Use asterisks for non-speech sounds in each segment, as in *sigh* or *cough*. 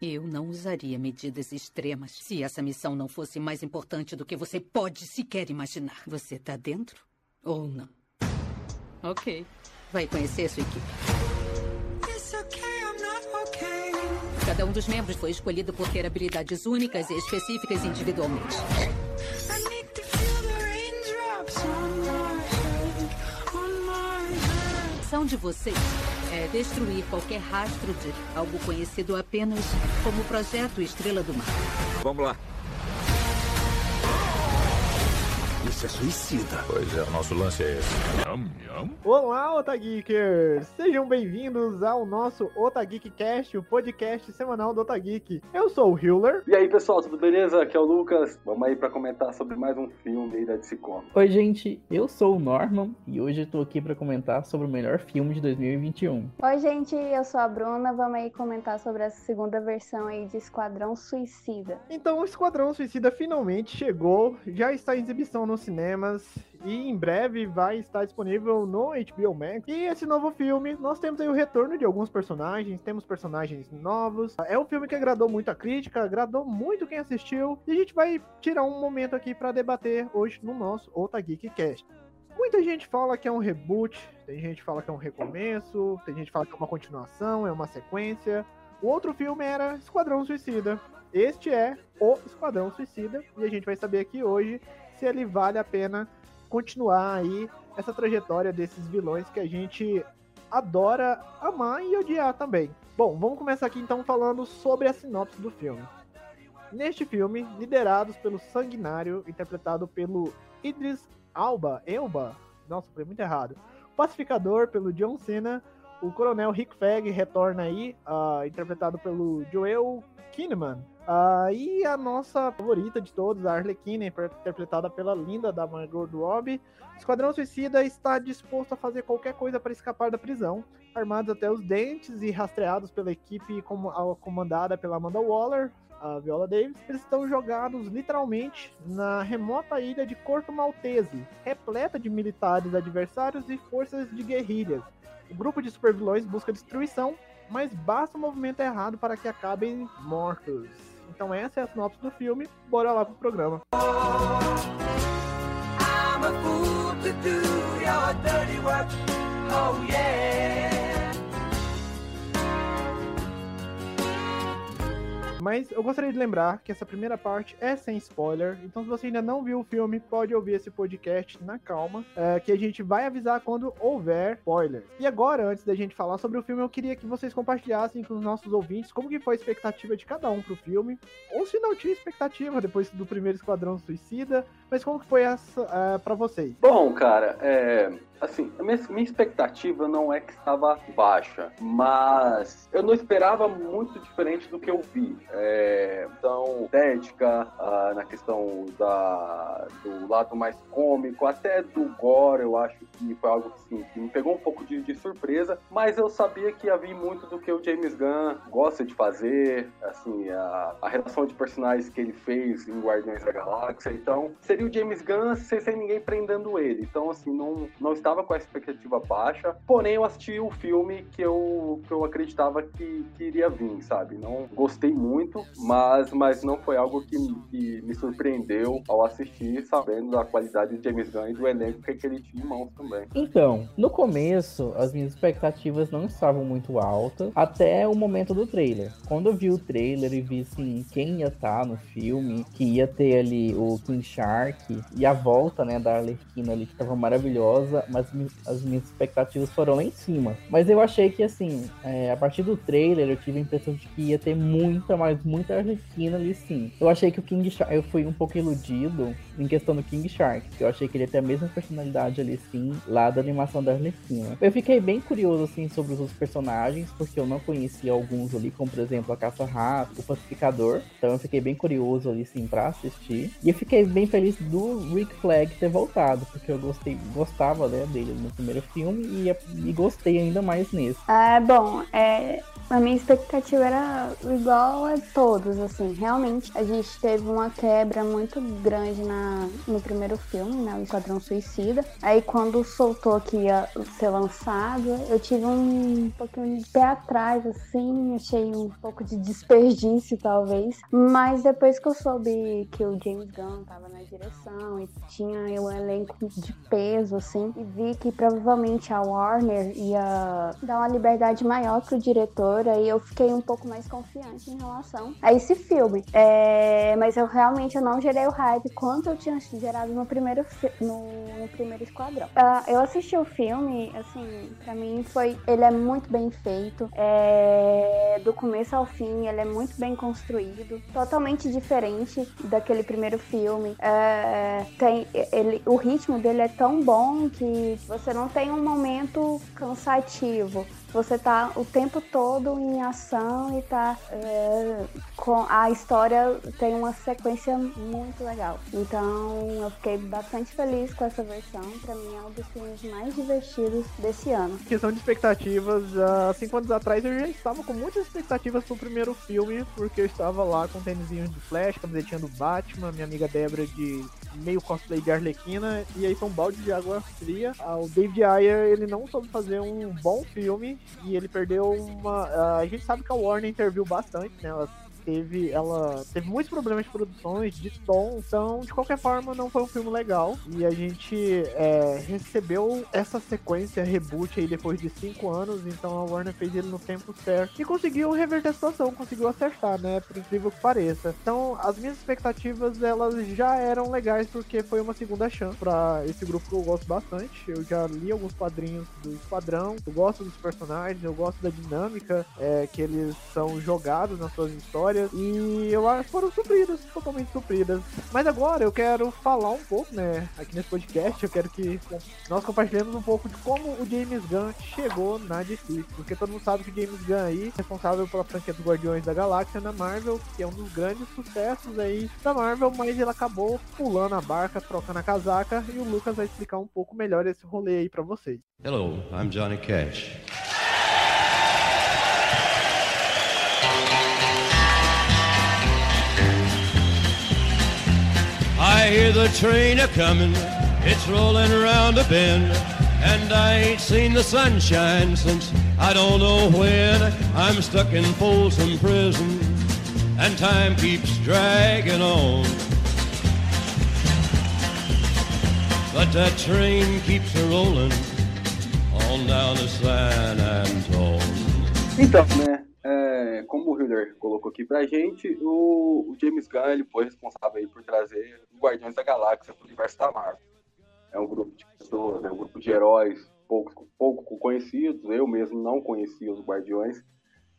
Eu não usaria medidas extremas se essa missão não fosse mais importante do que você pode sequer imaginar. Você tá dentro ou não? Ok. Vai conhecer sua equipe. Cada um dos membros foi escolhido por ter habilidades únicas e específicas individualmente. Missão de vocês é destruir qualquer rastro de algo conhecido apenas como Projeto Estrela do Mar. Vamos lá. Isso é suicida. Pois é, o nosso lance é esse. Yum, yum. Olá, Otageekers! Sejam bem-vindos ao nosso Otageek Cast, o podcast semanal do Otageek. Eu sou o Hiller. E aí, pessoal, tudo beleza? Aqui é o Lucas. Vamos aí para comentar sobre mais um filme aí da DC Comics. Oi, gente. Eu sou o Norman e hoje eu tô aqui para comentar sobre o melhor filme de 2021. Oi, gente. Eu sou a Bruna. Vamos aí comentar sobre essa segunda versão aí de Esquadrão Suicida. Então, o Esquadrão Suicida finalmente chegou, já está em exibição nos cinemas e em breve vai estar disponível no HBO Max. E esse novo filme, nós temos aí o retorno de alguns personagens, temos personagens novos. É um filme que agradou muito a crítica, agradou muito quem assistiu, e a gente vai tirar um momento aqui para debater hoje no nosso Otageek Cast. Muita gente fala que é um reboot, tem gente que fala que é um recomeço, tem gente que fala que é uma continuação, é uma sequência. O outro filme era Esquadrão Suicida. Este é o Esquadrão Suicida e a gente vai saber aqui hoje se ele vale a pena continuar aí essa trajetória desses vilões que a gente adora amar e odiar também. Bom, vamos começar aqui então falando sobre a sinopse do filme. Neste filme, liderados pelo Sanguinário, interpretado pelo Idris Alba, Elba, nossa, foi muito errado. Pacificador, pelo John Cena, o Coronel Rick Fag retorna aí, uh, interpretado pelo Joel Kinnaman, Uh, e a nossa favorita de todos, a Arlequina, interpretada pela linda da Margot Robbie. Esquadrão Suicida está disposto a fazer qualquer coisa para escapar da prisão, armados até os dentes e rastreados pela equipe comandada pela Amanda Waller, a Viola Davis. Eles estão jogados literalmente na remota ilha de Corto Maltese, repleta de militares adversários e forças de guerrilhas. O grupo de supervilões busca destruição, mas basta um movimento errado para que acabem mortos. Então essa é a sinopse do filme. Bora lá pro programa. I'm a fool to do your dirty work. Oh yeah. Mas eu gostaria de lembrar que essa primeira parte é sem spoiler, então se você ainda não viu o filme, pode ouvir esse podcast na calma, é, que a gente vai avisar quando houver spoilers. E agora, antes da gente falar sobre o filme, eu queria que vocês compartilhassem com os nossos ouvintes como que foi a expectativa de cada um pro filme, ou se não tinha expectativa depois do primeiro Esquadrão Suicida, mas como que foi essa uh, para vocês? Bom, cara, é, assim, a minha, minha, expectativa não é que estava baixa, mas eu não esperava muito diferente do que eu vi. É, então, estética, uh, na questão da, do lado mais cômico, até do gore, eu acho que foi algo assim, que me pegou um pouco de, de surpresa, mas eu sabia que havia muito do que o James Gunn gosta de fazer, assim, a, a relação de personagens que ele fez em Guardiões da Galáxia, então seria o James Gunn sem, sem ninguém prendendo ele. Então, assim, não, não estava estava com a expectativa baixa, porém eu assisti o filme que eu, que eu acreditava que, que iria vir, sabe? Não gostei muito, mas, mas não foi algo que, que me surpreendeu ao assistir, sabendo da qualidade de James Gunn e do elenco que, ele tinha em mãos também. Então, no começo, as minhas expectativas não estavam muito altas, até o momento do trailer. Quando eu vi o trailer e vi, assim, quem ia estar tá no filme, que ia ter ali o King Shark e a volta, né, da Arlequina ali, que tava maravilhosa, mas as minhas expectativas foram lá em cima. Mas eu achei que, assim, é, a partir do trailer, eu tive a impressão de que ia ter muita, mas muita Arlequina ali sim. Eu achei que o King Shark, eu fui um pouco iludido em questão do King Shark, eu achei que ele ia ter a mesma personalidade ali sim, lá da animação da Arlequina. Eu fiquei bem curioso, assim, sobre os personagens, porque eu não conhecia alguns ali, como por exemplo a Caça-Rato, o Pacificador. Então eu fiquei bem curioso ali, sim, pra assistir. E eu fiquei bem feliz do Rick Flag ter voltado, porque eu gostei, gostava, né, dele no primeiro filme e, e gostei ainda mais nesse. Ah, bom, é, A minha expectativa era igual a todos, assim. Realmente, a gente teve uma quebra muito grande na, no primeiro filme, né? O Esquadrão Suicida. Aí, quando soltou que ia ser lançado, eu tive um pouquinho de pé atrás, assim. Achei um pouco de desperdício, talvez. Mas depois que eu soube que o James Gunn tava na direção e tinha um elenco de peso, assim, e vi que provavelmente a Warner ia dar uma liberdade maior pro diretor, aí eu fiquei um pouco mais confiante em relação a esse filme. É, mas eu realmente eu não gerei o hype quanto eu tinha gerado no primeiro, no, no primeiro Esquadrão. Uh, eu assisti o filme, assim, pra mim foi. Ele é muito bem feito. É, do começo ao fim, ele é muito bem construído. Totalmente diferente daquele primeiro filme. É, tem, ele, o ritmo dele é tão bom que você não tem um momento cansativo você tá o tempo todo em ação e tá é, com a história tem uma sequência muito legal. Então eu fiquei bastante feliz com essa versão. Para mim é um dos filmes mais divertidos desse ano. Questão de expectativas, há cinco anos atrás eu já estava com muitas expectativas pro primeiro filme, porque eu estava lá com tênisinho de Flash, camisetinha do Batman, minha amiga Débora de meio cosplay de Arlequina, e aí um balde de água fria. Ah, o David Ayer, ele não soube fazer um bom filme, e ele perdeu uma. A gente sabe que a Warner interviu bastante, né? Teve, ela teve muitos problemas de produções, de tom, então de qualquer forma não foi um filme legal. E a gente é, recebeu essa sequência reboot aí depois de cinco anos, então a Warner fez ele no tempo certo e conseguiu reverter a situação, conseguiu acertar, né? Por incrível que pareça. Então as minhas expectativas elas já eram legais porque foi uma segunda chance para esse grupo que eu gosto bastante. Eu já li alguns quadrinhos do Esquadrão, eu gosto dos personagens, eu gosto da dinâmica é, que eles são jogados nas suas histórias histórias e eu acho que foram supridas, totalmente supridas. Mas agora eu quero falar um pouco, né, aqui nesse podcast, eu quero que nós compartilhemos um pouco de como o James Gunn chegou na DC, porque todo mundo sabe que o James Gunn aí responsável pela franquia dos Guardiões da Galáxia na Marvel, que é um dos grandes sucessos aí da Marvel, mas ele acabou pulando a barca, trocando a casaca e o Lucas vai explicar um pouco melhor esse rolê aí para vocês. Hello, I'm Johnny Cash. I hear the train a coming, it's rolling around a bend, and I ain't seen the sunshine since I don't know when. I'm stuck in Folsom Prison, and time keeps dragging on. But that train keeps a rolling on down to San Antone. Então, né? É, como o Hilder colocou aqui pra gente, o, o James Gunn ele foi responsável por trazer o Guardiões da Galáxia pro universo da Marvel. É um grupo de pessoas, é um grupo de heróis pouco, pouco conhecidos, eu mesmo não conhecia os Guardiões,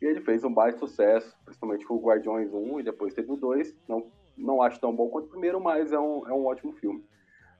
e ele fez um baita sucesso, principalmente com o Guardiões 1 e depois teve o 2. Não, não acho tão bom quanto o primeiro, mas é um, é um ótimo filme.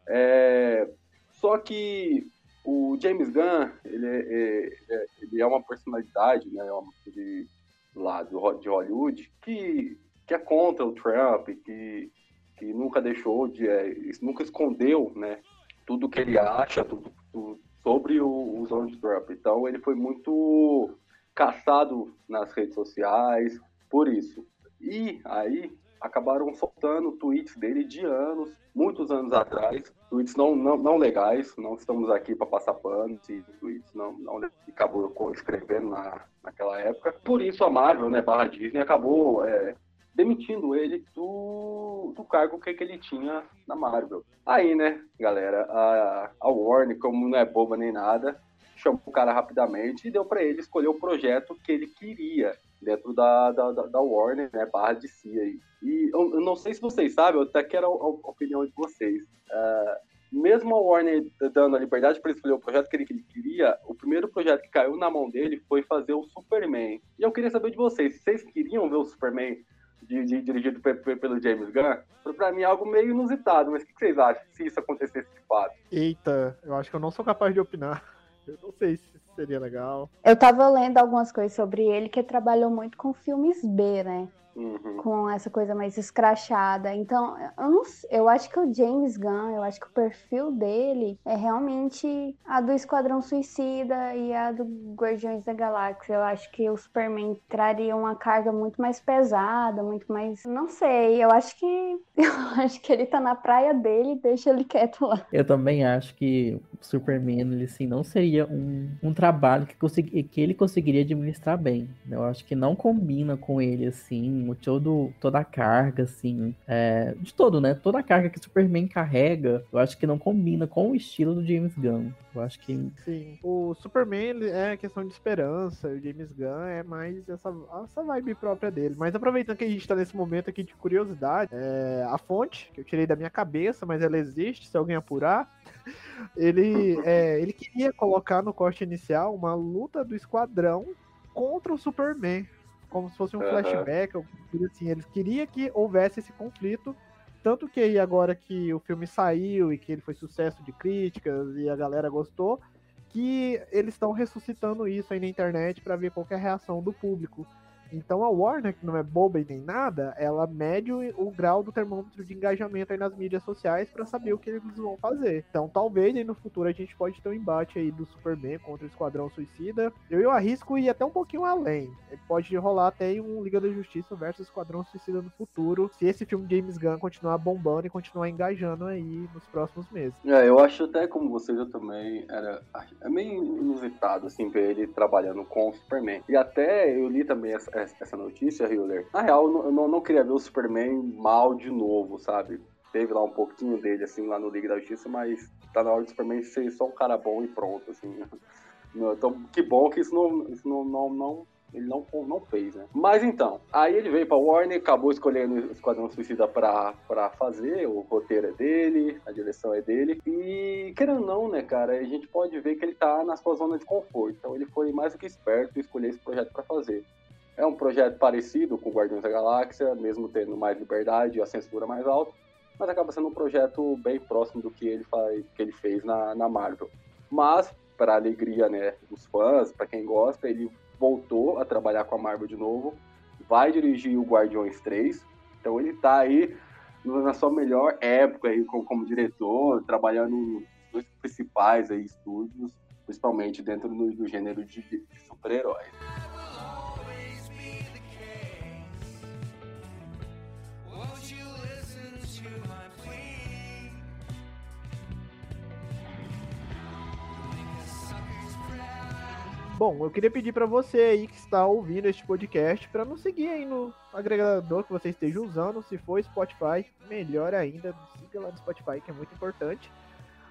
É, só que o James Gunn, ele é, é, ele é uma personalidade, né, ele, lá do, de Hollywood, que, que é contra o Trump, que, que nunca deixou de, é, nunca escondeu, né, tudo que ele acha tudo, tudo sobre o, os Donald Trump. Então ele foi muito caçado nas redes sociais por isso. E aí acabaram soltando tweets dele de anos, muitos anos atrás, tweets não, não, não legais, não estamos aqui para passar pano, se tweets não, não acabou escrevendo na, naquela época. Por isso a Marvel, né, barra Disney, acabou é, demitindo ele do, do cargo que, que ele tinha na Marvel. Aí, né, galera, a, a Warner, como não é boba nem nada, chamou o cara rapidamente e deu para ele escolher o projeto que ele queria dentro da, da, da Warner, né, barra de si aí. E eu, eu, não sei se vocês sabem, eu até quero a, a opinião de vocês. Uh, mesmo a Warner dando a liberdade para escolher o projeto que ele, que ele, queria, o primeiro projeto que caiu na mão dele foi fazer o Superman. E eu queria saber de vocês, vocês queriam ver o Superman de, de, dirigido pelo James Gunn? Para mim é algo meio inusitado, mas o que vocês acham se isso acontecesse de fato? Eita, eu acho que eu não sou capaz de opinar. Eu não sei se seria legal. Eu tava lendo algumas coisas sobre ele que trabalhou muito com filmes B, né? Uhum. com essa coisa mais escrachada. Então, eu não eu acho que o James Gunn, eu acho que o perfil dele é realmente a do Esquadrão Suicida e a do Guardiões da Galáxia. Eu acho que o Superman traria uma carga muito mais pesada, muito mais, não sei, eu acho que *laughs* eu acho que ele tá na praia dele, deixa ele quieto lá. Eu também acho que o Superman, ele assim, não seria um, um trabalho que, consegui, que ele conseguiria administrar bem. Eu acho que não combina com ele, assim, todo, toda a carga, assim, é, de todo, né? Toda a carga que Superman carrega, eu acho que não combina com o estilo do James Gunn. Eu acho que. Sim. O Superman é questão de esperança, o James Gunn é mais essa, essa vibe própria dele. Mas aproveitando que a gente tá nesse momento aqui de curiosidade, é, a fonte, que eu tirei da minha cabeça, mas ela existe, se alguém apurar. *laughs* Ele, é, ele queria colocar no corte inicial uma luta do esquadrão contra o Superman como se fosse um Aham. flashback, assim. Eles queriam que houvesse esse conflito. Tanto que aí agora que o filme saiu e que ele foi sucesso de críticas e a galera gostou, que eles estão ressuscitando isso aí na internet para ver qual é a reação do público. Então a Warner, que não é boba e nem nada, ela mede o, o grau do termômetro de engajamento aí nas mídias sociais para saber o que eles vão fazer. Então talvez aí no futuro a gente pode ter um embate aí do Superman contra o Esquadrão Suicida. Eu, eu arrisco ir até um pouquinho além. Pode rolar até um Liga da Justiça versus Esquadrão Suicida no futuro, se esse filme James Gunn continuar bombando e continuar engajando aí nos próximos meses. É, eu acho até como vocês eu também era é meio inusitado assim ver ele trabalhando com o Superman. E até eu li também essa, essa notícia, Hiller. Na real, eu não, eu não- queria ver o Superman mal de novo, sabe? Teve lá um pouquinho dele assim lá no Liga da Justiça, mas tá na hora do Superman ser só um cara bom e pronto assim. *laughs* Então, que bom que isso não, isso não, não, não ele não, não fez, né? Mas então, aí ele veio pra Warner, acabou escolhendo o Esquadrão Suicida pra, pra fazer, o roteiro é dele, a direção é dele. E, querendo ou não, né, cara, a gente pode ver que ele tá na sua zona de conforto. Então ele foi mais do que esperto em escolher esse projeto pra fazer. É um projeto parecido com Guardiões da Galáxia, mesmo tendo mais liberdade e a censura mais alta, mas acaba sendo um projeto bem próximo do que ele, faz, que ele fez na, na Marvel. Mas, para alegria né, dos fãs, para quem gosta, ele voltou a trabalhar com a Marvel de novo, vai dirigir o Guardiões 3, então ele tá aí na sua melhor época aí como, como diretor, trabalhando nos principais aí estúdios, principalmente dentro do, do gênero de, de super-heróis. Bom, eu queria pedir pra você aí que está ouvindo este podcast para nos seguir aí no agregador que você esteja usando. Se for Spotify, melhor ainda, siga lá no Spotify que é muito importante.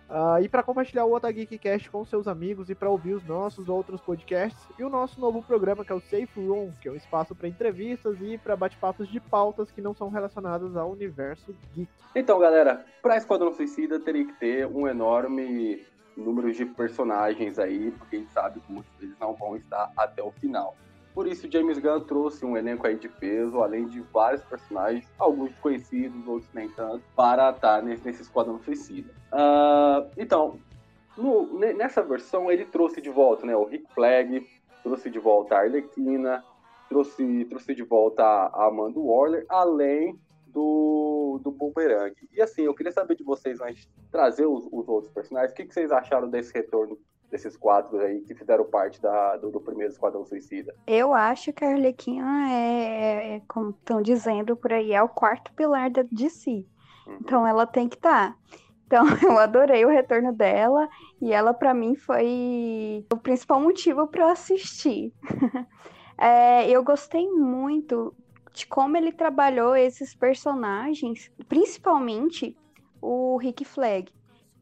Ah, e para compartilhar o Otageek Geekcast com seus amigos e para ouvir os nossos outros podcasts e o nosso novo programa que é o Safe Room, que é um espaço para entrevistas e para bate-papos de pautas que não são relacionadas ao universo geek. Então, galera, pra Esquadrão Suicida teria que ter um enorme número de personagens aí, porque a gente sabe que muitos deles não vão estar até o final. Por isso, James Gunn trouxe um elenco aí de peso, além de vários personagens, alguns conhecidos, outros nem tanto, para estar nesse, nesse Esquadrão Suicida. Ah, então, no- ne- nessa versão ele trouxe de volta né, o Rick Flag, trouxe de volta a Arlequina, trouxe, trouxe de volta a Amanda Waller, além do, do Boomerang. E assim, eu queria saber de vocês, antes de trazer os, os outros personagens, o que, que vocês acharam desse retorno desses quatro aí que fizeram parte da, do, do primeiro Esquadrão Suicida? Eu acho que a Arlequina é, é, como estão dizendo por aí, é o quarto pilar da DC. Uhum. Então ela tem que estar. Então *laughs* eu adorei o retorno dela e ela pra mim foi o principal motivo para eu assistir. *laughs* É, eu gostei muito de como ele trabalhou esses personagens, principalmente o Rick Flag,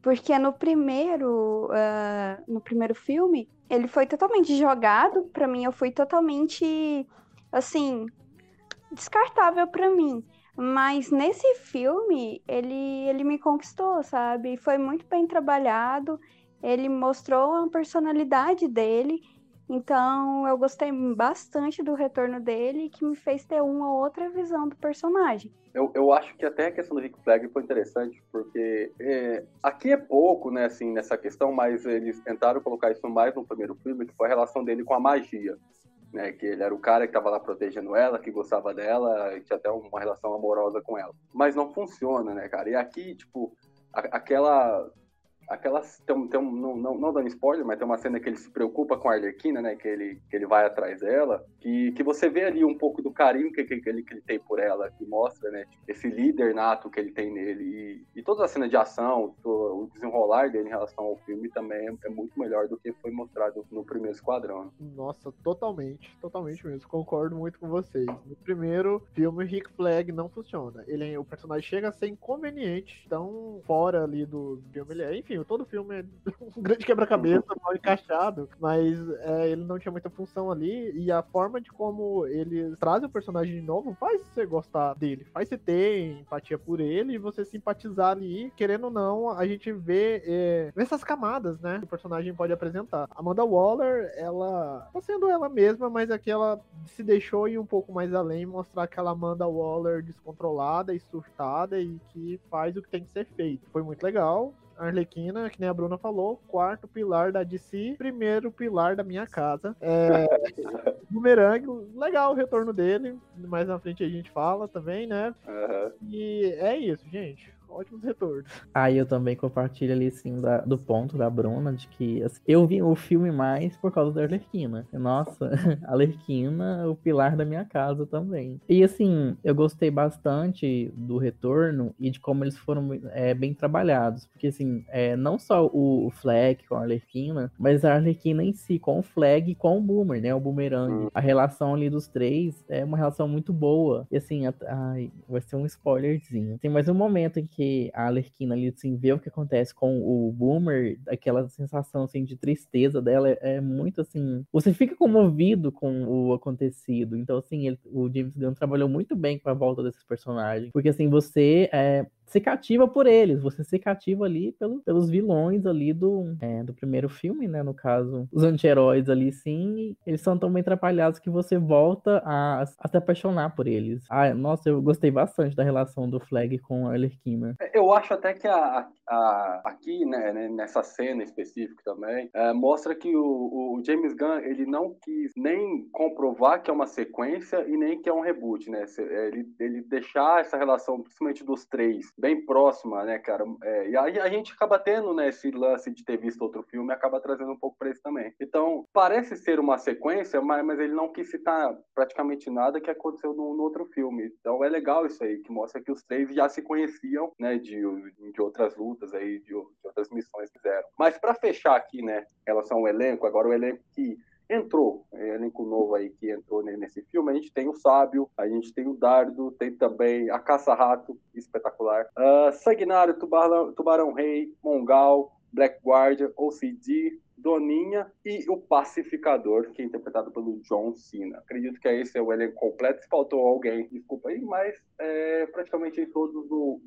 porque no primeiro ah, no primeiro filme ele foi totalmente jogado pra mim, eu fui totalmente assim descartável pra mim. Mas nesse filme, ele, ele me conquistou, sabe? Foi muito bem trabalhado. Ele mostrou a personalidade dele. Então, eu gostei bastante do retorno dele, que me fez ter uma ou outra visão do personagem. Eu, eu acho que até a questão do Rick Flag foi interessante, porque é, aqui é pouco, né, assim, nessa questão, mas eles tentaram colocar isso mais no primeiro filme, que foi a relação dele com a magia. né? Que ele era o cara que estava lá protegendo ela, que gostava dela, e tinha até uma relação amorosa com ela. Mas não funciona, né, cara? E aqui, tipo, a, aquela aquelas tem, tem um, não, não, não dando spoiler, mas tem uma cena que ele se preocupa com a Arlequina, né? Que ele, que ele vai atrás dela, que, que você vê ali um pouco do carinho que, que, que, ele, que ele tem por ela, que mostra, né? Esse líder nato que ele tem nele. E, e toda a cena de ação, o desenrolar dele em relação ao filme também é, é, muito melhor do que foi mostrado no primeiro esquadrão. Nossa, totalmente, totalmente mesmo. Concordo muito com vocês. No primeiro filme, Rick Flag não funciona. Ele, o personagem chega a ser inconveniente, tão fora ali do filme. É, enfim, todo filme é *laughs* um grande quebra-cabeça, mal encaixado, mas é, ele não tinha muita função ali, e a forma de como ele traz o personagem de novo faz você gostar dele, faz você ter empatia por ele e você simpatizar ali, querendo ou não, a gente vê, é, vê essas camadas, né, que o personagem pode apresentar. Amanda Waller, ela tá sendo ela mesma, mas aqui ela se deixou ir um pouco mais além, mostrar aquela Amanda Waller descontrolada e surtada e que faz o que tem que ser feito. Foi muito legal. Arlequina, que nem a Bruna falou, quarto pilar da DC, primeiro pilar da minha casa. É, *laughs* Boomerang, legal o retorno dele, mais na frente a gente fala também, né? Uhum. E é isso, gente ótimos retornos. Aí eu também compartilho ali, sim, da, do ponto da Bruna, de que assim, eu vi o filme mais por causa da Arlequina. Nossa, *laughs* a Arlequina, o pilar da minha casa também. E assim, eu gostei bastante do retorno e de como eles foram é, bem trabalhados. Porque assim, é, não só o, o Flag com a Arlequina, mas a Arlequina em si, com o Flag e com o Boomer, né? O Boomerang. Hum. A relação ali dos três é uma relação muito boa. E assim, a, ai, vai ser um spoilerzinho. Tem mais um momento em que que a Alerquina ali, assim, vê o que acontece com o Boomer, aquela sensação, assim, de tristeza dela é, é muito, assim... Você fica comovido com o acontecido. Então, assim, ele, o James Gunn trabalhou muito bem com a volta desses personagens. Porque, assim, você... É, se cativa por eles, você se cativa ali pelo, pelos vilões ali do, é, do primeiro filme, né? No caso, os anti-heróis ali, sim, eles são tão bem atrapalhados que você volta a, a se apaixonar por eles. Ah, nossa, eu gostei bastante da relação do Flag com a Arlequina. É, eu acho até que a, a, aqui, né, né, nessa cena específica também, é, mostra que o, o, James Gunn, ele não quis nem comprovar que é uma sequência e nem que é um reboot, né? Ele, ele deixar essa relação, principalmente dos três, bem próxima, né, cara? É, e aí a gente acaba tendo, né, esse lance de ter visto outro filme, acaba trazendo um pouco para isso também. Então, parece ser uma sequência, mas, mas ele não quis citar praticamente nada que aconteceu no, no, outro filme. Então é legal isso aí, que mostra que os três já se conheciam, né, de, de outras lutas aí, de, de outras missões que fizeram. Mas para fechar aqui, né, em relação ao elenco, agora o elenco que entrou, é, elenco novo aí que entrou nesse filme. A gente tem o Sábio, a gente tem o Dardo, tem também a Caça-Rato, espetacular. Uh, Sanguinário, Tubarão, Tubarão Rei, Mongal, Black Guardian, OCD, Doninha e o Pacificador, que é interpretado pelo John Cena. Acredito que esse é o elenco completo. Se faltou alguém, desculpa aí, mas é, praticamente todos,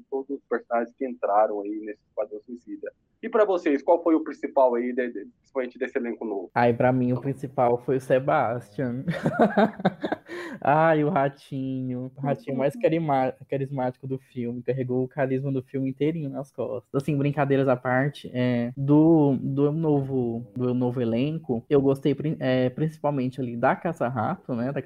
todos os personagens que entraram aí nesse Esquadrão Suicida. E para vocês, qual foi o principal aí, de, de, principalmente desse elenco novo? Ai, para mim o principal foi o Sebastian. *laughs* Ai, o Ratinho. O Ratinho mais carismático do filme. Carregou o carisma do filme inteirinho nas costas. Assim, brincadeiras à parte, é, do, do, novo, do novo elenco, eu gostei é, principalmente ali da Caça-Rato, né? Da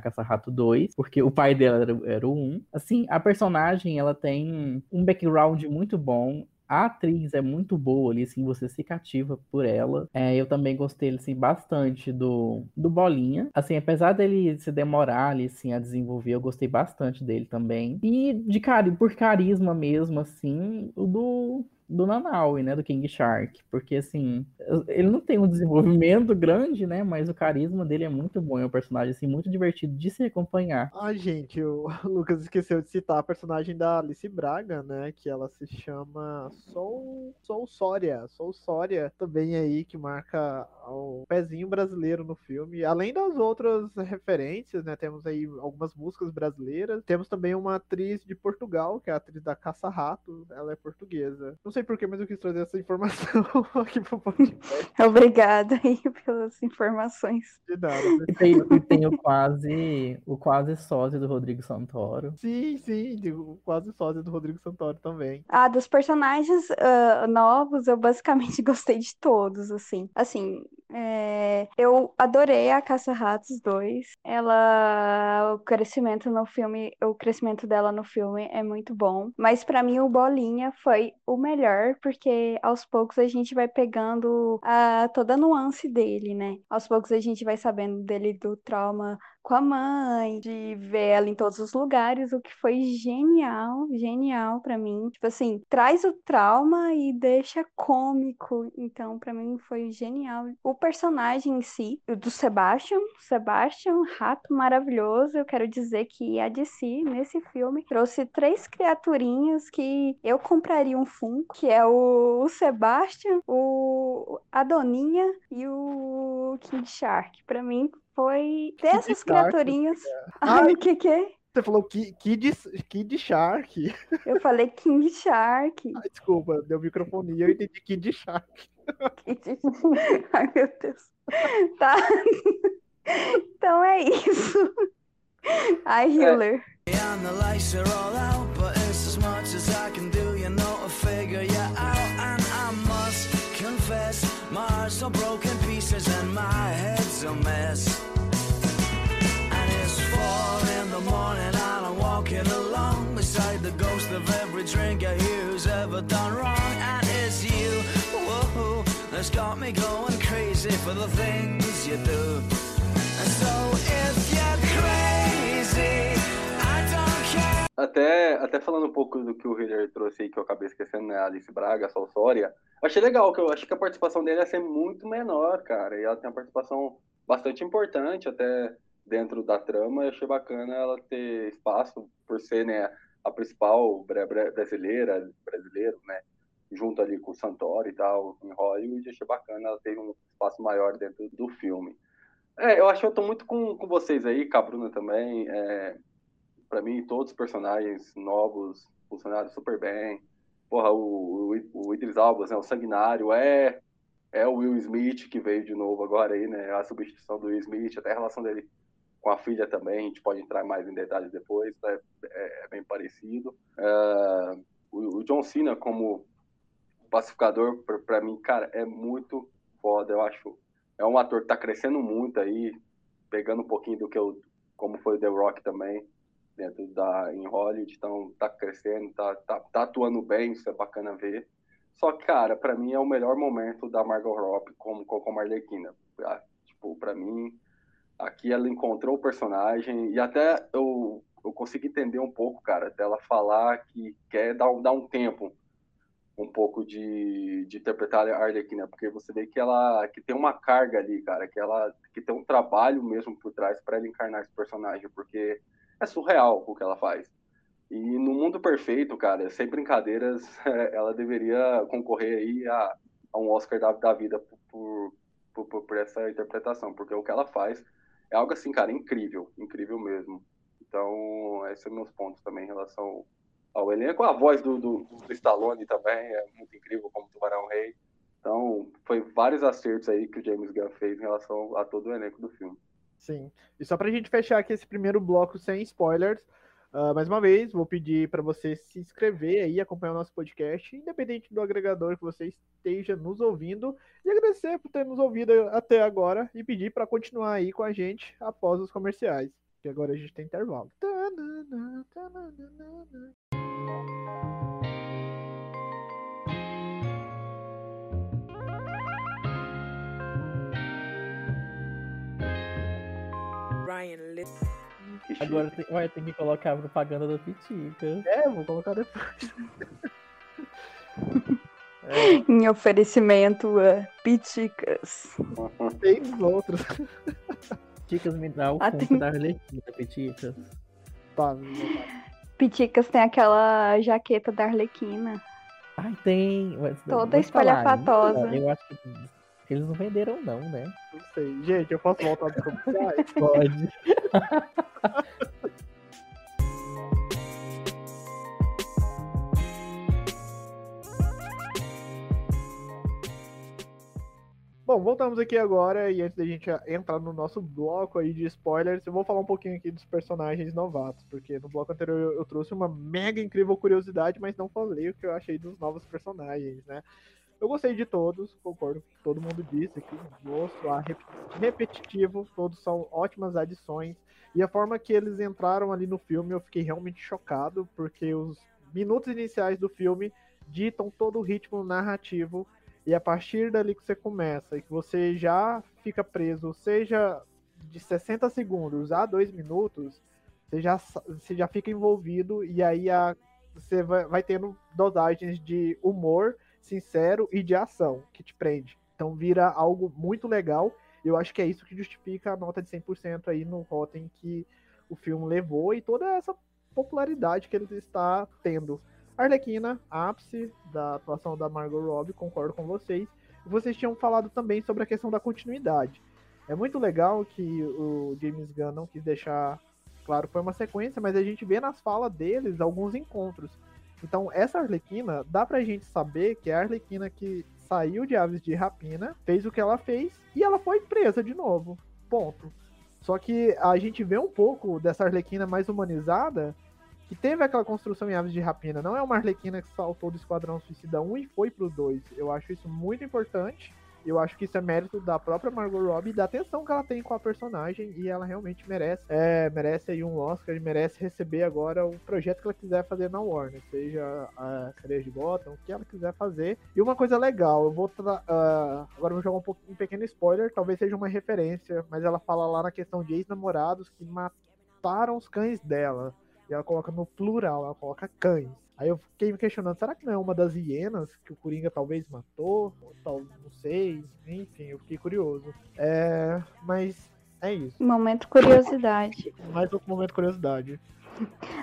Caça-Rato 2, porque o pai dela era, era o 1. Assim, a personagem, ela tem um background muito bom a atriz é muito boa ali, assim, você se cativa por ela. É, eu também gostei, assim, bastante do, do Bolinha. Assim, apesar dele se demorar ali, assim, a desenvolver, eu gostei bastante dele também. E de cari por carisma mesmo, assim, o do do Nanaui, né, do King Shark, porque assim, ele não tem um desenvolvimento *laughs* grande, né, mas o carisma dele é muito bom, é um personagem assim muito divertido de se acompanhar. Ah, gente, o *laughs* Lucas esqueceu de citar a personagem da Alice Braga, né, que ela se chama Soul, Soul Soria, Soul Soria também aí que marca o pezinho brasileiro no filme, além das outras referências, né, temos aí algumas músicas brasileiras, temos também uma atriz de Portugal, que é a atriz da Caça Rato, ela é portuguesa. Não sei porquê, mas eu quis trazer essa informação *laughs* aqui pro podcast. *laughs* Obrigada aí pelas informações. De nada. E tem, e tem o quase o quase sósia do Rodrigo Santoro. Sim, sim, o quase sósia do Rodrigo Santoro também. Ah, dos personagens uh, novos, eu basicamente *laughs* gostei de todos, assim. Assim, É, eu adorei a Caça-Ratos 2. Ela, o crescimento no filme, o crescimento dela no filme é muito bom. Mas pra mim o Bolinha foi o melhor, porque aos poucos a gente vai pegando a, toda a nuance dele, né? Aos poucos a gente vai sabendo dele do trauma com a mãe, de ver ela em todos os lugares, o que foi genial, genial para mim. Tipo assim, traz o trauma e deixa cômico. Então, para mim foi genial. O personagem em si, do Sebastian, Sebastian, rato maravilhoso. Eu quero dizer que a DC nesse filme trouxe três criaturinhas que eu compraria um Funko, que é o, o Sebastian, o a Doninha e o King Shark. Para mim foi dessas criaturinhas. *laughs* Ai, o que que é? Você falou Kid, Kid Shark. *laughs* Eu falei King Shark. Ai, desculpa, deu microfonia, eu entendi Kid Shark. *laughs* Kid... Ai, meu Deus. Tá. Então é isso. Ai, Healer. Mars are broken pieces and my head's a mess. And it's four in the morning and I'm walking along beside the ghost of every drink I hear who's ever done wrong. And it's you, whoa, that's got me going crazy for the things you do. Até, até falando um pouco do que o Hiller trouxe aí, que eu acabei esquecendo, né? Alice Braga, Salsória. Achei legal, que eu achei que a participação dele ia ser muito menor, cara. E ela tem uma participação bastante importante até dentro da trama. Eu achei bacana ela ter espaço por ser, né, a principal brasileira, brasileiro, né, junto ali com o Santoro e tal, em Hollywood. Achei bacana ela ter um espaço maior dentro do filme. É, eu acho que eu tô muito com, com vocês aí, com a Bruna também. É, para mim, todos os personagens novos funcionaram super bem porra, o, o, o Idris Alba, né, o Sanguinário, é, é o Will Smith que veio de novo agora aí, né? A substituição do Will Smith, até a relação dele com a filha também, a gente pode entrar mais em detalhes depois, né? é, é, bem parecido. É, o, o, John Cena como pacificador, para mim, cara, é muito foda, eu acho. É um ator que tá crescendo muito aí, pegando um pouquinho do que eu, como foi o The Rock também dentro da em Hollywood, então tá crescendo, tá, tá, tá atuando bem, isso é bacana ver. Só que, cara, para mim é o melhor momento da Margot Robbie como como Arlequina. Ah, tipo, para mim aqui ela encontrou o personagem e até eu eu consegui entender um pouco, cara, dela falar que quer dar um, dar um tempo um pouco de, de interpretar a Arlequina, porque você vê que ela que tem uma carga ali, cara, que ela que tem um trabalho mesmo por trás para ela encarnar esse personagem, porque é surreal o que ela faz. E no mundo perfeito, cara, sem brincadeiras, *laughs* ela deveria concorrer aí a, a um Oscar da, da vida por, por, por, por, essa interpretação, porque o que ela faz é algo assim, cara, incrível, incrível mesmo. Então, esses são meus pontos também em relação ao elenco. A voz do, do, do Stallone também é muito incrível, como Tubarão Rei. Então, foi vários acertos aí que o James Gunn fez em relação a todo o elenco do filme. Sim. E só pra gente fechar aqui esse primeiro bloco sem spoilers, uh, mais uma vez, vou pedir para você se inscrever aí, acompanhar o nosso podcast, independente do agregador que você esteja nos ouvindo, e agradecer por ter nos ouvido até agora e pedir para continuar aí com a gente após os comerciais, que agora a gente tem intervalo. Ryan Agora tem, vai ter que colocar a propaganda do Pitica. É, vou colocar depois. *laughs* é. Em oferecimento a Piticas. Tem outros. Piticas me dá o ah, tem... da Arlequina, Piticas. Tá, Piticas tem aquela jaqueta da Arlequina. Ai, tem. Mas, Toda espalhafatosa. Eu acho que eles não venderam, não, né? Não sei. Gente, eu posso voltar dos *laughs* comerciais? Pode. Bom, voltamos aqui agora e antes da gente entrar no nosso bloco aí de spoilers, eu vou falar um pouquinho aqui dos personagens novatos, porque no bloco anterior eu trouxe uma mega incrível curiosidade, mas não falei o que eu achei dos novos personagens, né? Eu gostei de todos, concordo com o que todo mundo disse aqui. Vou soar repetitivo, todos são ótimas adições. E a forma que eles entraram ali no filme, eu fiquei realmente chocado, porque os minutos iniciais do filme ditam todo o ritmo narrativo. E a partir dali que você começa e que você já fica preso, seja de 60 segundos a 2 minutos, você já, você já fica envolvido e aí a, você vai, vai tendo dosagens de humor sincero e de ação que te prende. Então vira algo muito legal. Eu acho que é isso que justifica a nota de 100% aí no Rotten que o filme levou e toda essa popularidade que ele está tendo. Arlequina, ápice da atuação da Margot Robbie, concordo com vocês. Vocês tinham falado também sobre a questão da continuidade. É muito legal que o James Gunn não quis deixar claro foi uma sequência, mas a gente vê nas falas deles alguns encontros. Então, essa Arlequina, dá pra gente saber que é a Arlequina que saiu de Aves de Rapina, fez o que ela fez e ela foi presa de novo. Ponto. Só que a gente vê um pouco dessa Arlequina mais humanizada, que teve aquela construção em Aves de Rapina. Não é uma Arlequina que saltou do Esquadrão Suicida 1 e foi pro 2. Eu acho isso muito importante. Eu acho que isso é mérito da própria Margot Robbie e da atenção que ela tem com a personagem e ela realmente merece, é, merece aí um Oscar e merece receber agora o projeto que ela quiser fazer na Warner, seja a Cadeia de Gotham, o que ela quiser fazer. E uma coisa legal, eu vou uh, agora vou jogar um, pouco, um pequeno spoiler, talvez seja uma referência, mas ela fala lá na questão de ex-namorados que mataram os cães dela. E ela coloca no plural, ela coloca cães. Aí eu fiquei me questionando, será que não é uma das hienas que o Coringa talvez matou? Ou tal, não sei, enfim, eu fiquei curioso. É, mas é isso. Momento curiosidade. Mais um momento curiosidade.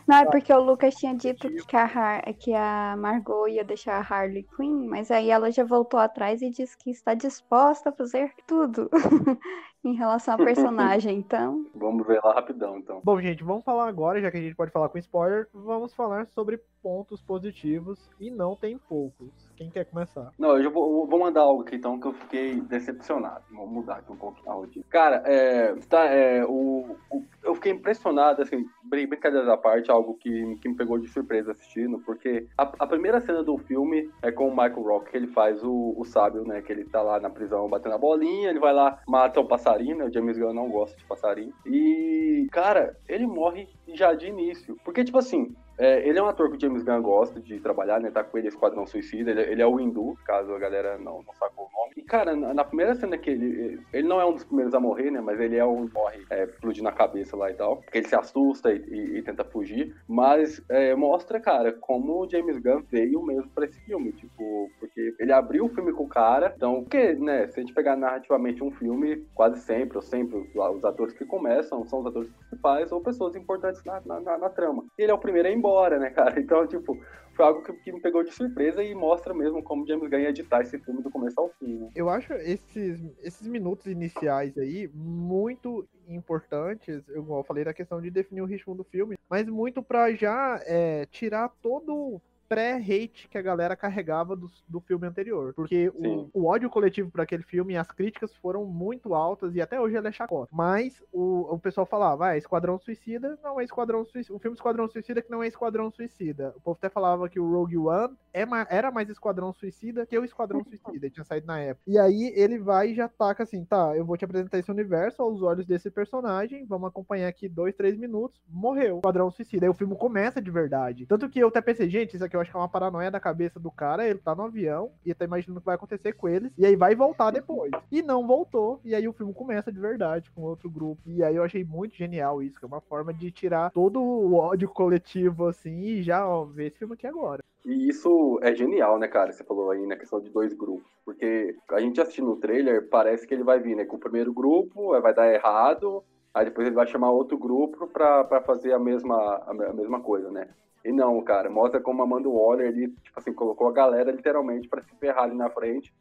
Não, é porque o Lucas tinha dito que a, Har que a Margot ia deixar a Harley Quinn, mas aí ela já voltou atrás e disse que está disposta a fazer tudo *laughs* em relação ao personagem, então. *laughs* Vamos ver lá rapidão, então. Bom, gente, vamos falar agora, já que a gente pode falar com spoiler, vamos falar sobre pontos positivos e não tem poucos. Quem quer começar? Não, eu vou, vou mandar algo aqui então que eu fiquei decepcionado. Vou mudar aqui um pouquinho a. Cara, é, tá, é, o, o, eu fiquei impressionado, assim, brincadeira da parte, algo que, que me pegou de surpresa assistindo, porque a, a primeira cena do filme é com o Michael Rock, que ele faz o, o sábio, né? Que ele tá lá na prisão batendo a bolinha, ele vai lá, mata o passarinho, né? O James Gunn não gosta de passarinho. E, cara, ele morre já de início. Porque, tipo assim, é, ele é um ator que o James Gunn gosta de trabalhar, né? Tá com ele Esquadrão Suicida. Ele, ele, é o Hindu, caso a galera não, não sacou o nome. E, cara, na, na, primeira cena que ele. Ele não é um dos primeiros a morrer, né? Mas ele é um morre é, explodindo a cabeça lá e tal. Porque ele se assusta e, e, e tenta fugir. Mas é, mostra, cara, como o James Gunn veio mesmo pra esse filme. Tipo, porque ele abriu o filme com o cara. Então, porque, né? Se a gente pegar narrativamente um filme, quase sempre, ou sempre, os atores que começam são os atores principais ou pessoas importantes na, na, na, na trama. E ele é o primeiro a ir embora, né, cara? *laughs* Então, tipo, foi algo que, que, me pegou de surpresa e mostra mesmo como James Gunn ia editar esse filme do começo ao fim. Né? Eu acho esses, esses minutos iniciais aí muito importantes, eu, eu falei da questão de definir o ritmo do filme, mas muito para já é, tirar todo pré-hate que a galera carregava do, do filme anterior. Porque o, o, ódio coletivo para aquele filme e as críticas foram muito altas e até hoje ele é chacota. Mas o, o pessoal falava, ah, Esquadrão Suicida não é Esquadrão Suicida. O filme Esquadrão Suicida que não é Esquadrão Suicida. O povo até falava que o Rogue One é era mais Esquadrão Suicida que o Esquadrão Suicida. tinha saído na época. E aí ele vai e já taca assim, tá, eu vou te apresentar esse universo aos olhos desse personagem, vamos acompanhar aqui dois, três minutos, morreu. Esquadrão Suicida. Aí o filme começa de verdade. Tanto que eu até pensei, gente, isso aqui eu acho que é uma paranoia da cabeça do cara, ele tá no avião e tá imaginando o que vai acontecer com eles, e aí vai voltar depois. E não voltou, e aí o filme começa de verdade com outro grupo. E aí eu achei muito genial isso, que é uma forma de tirar todo o ódio coletivo, assim, e já, ó, ver esse filme aqui agora. E isso é genial, né, cara? Você falou aí na questão de dois grupos. Porque a gente assistindo o trailer, parece que ele vai vir, né, com o primeiro grupo, vai dar errado, aí depois ele vai chamar outro grupo para fazer a mesma, a mesma coisa, né? E não, cara, mostra como a Amanda Waller ali, tipo assim, colocou a galera literalmente para se ferrar ali na frente,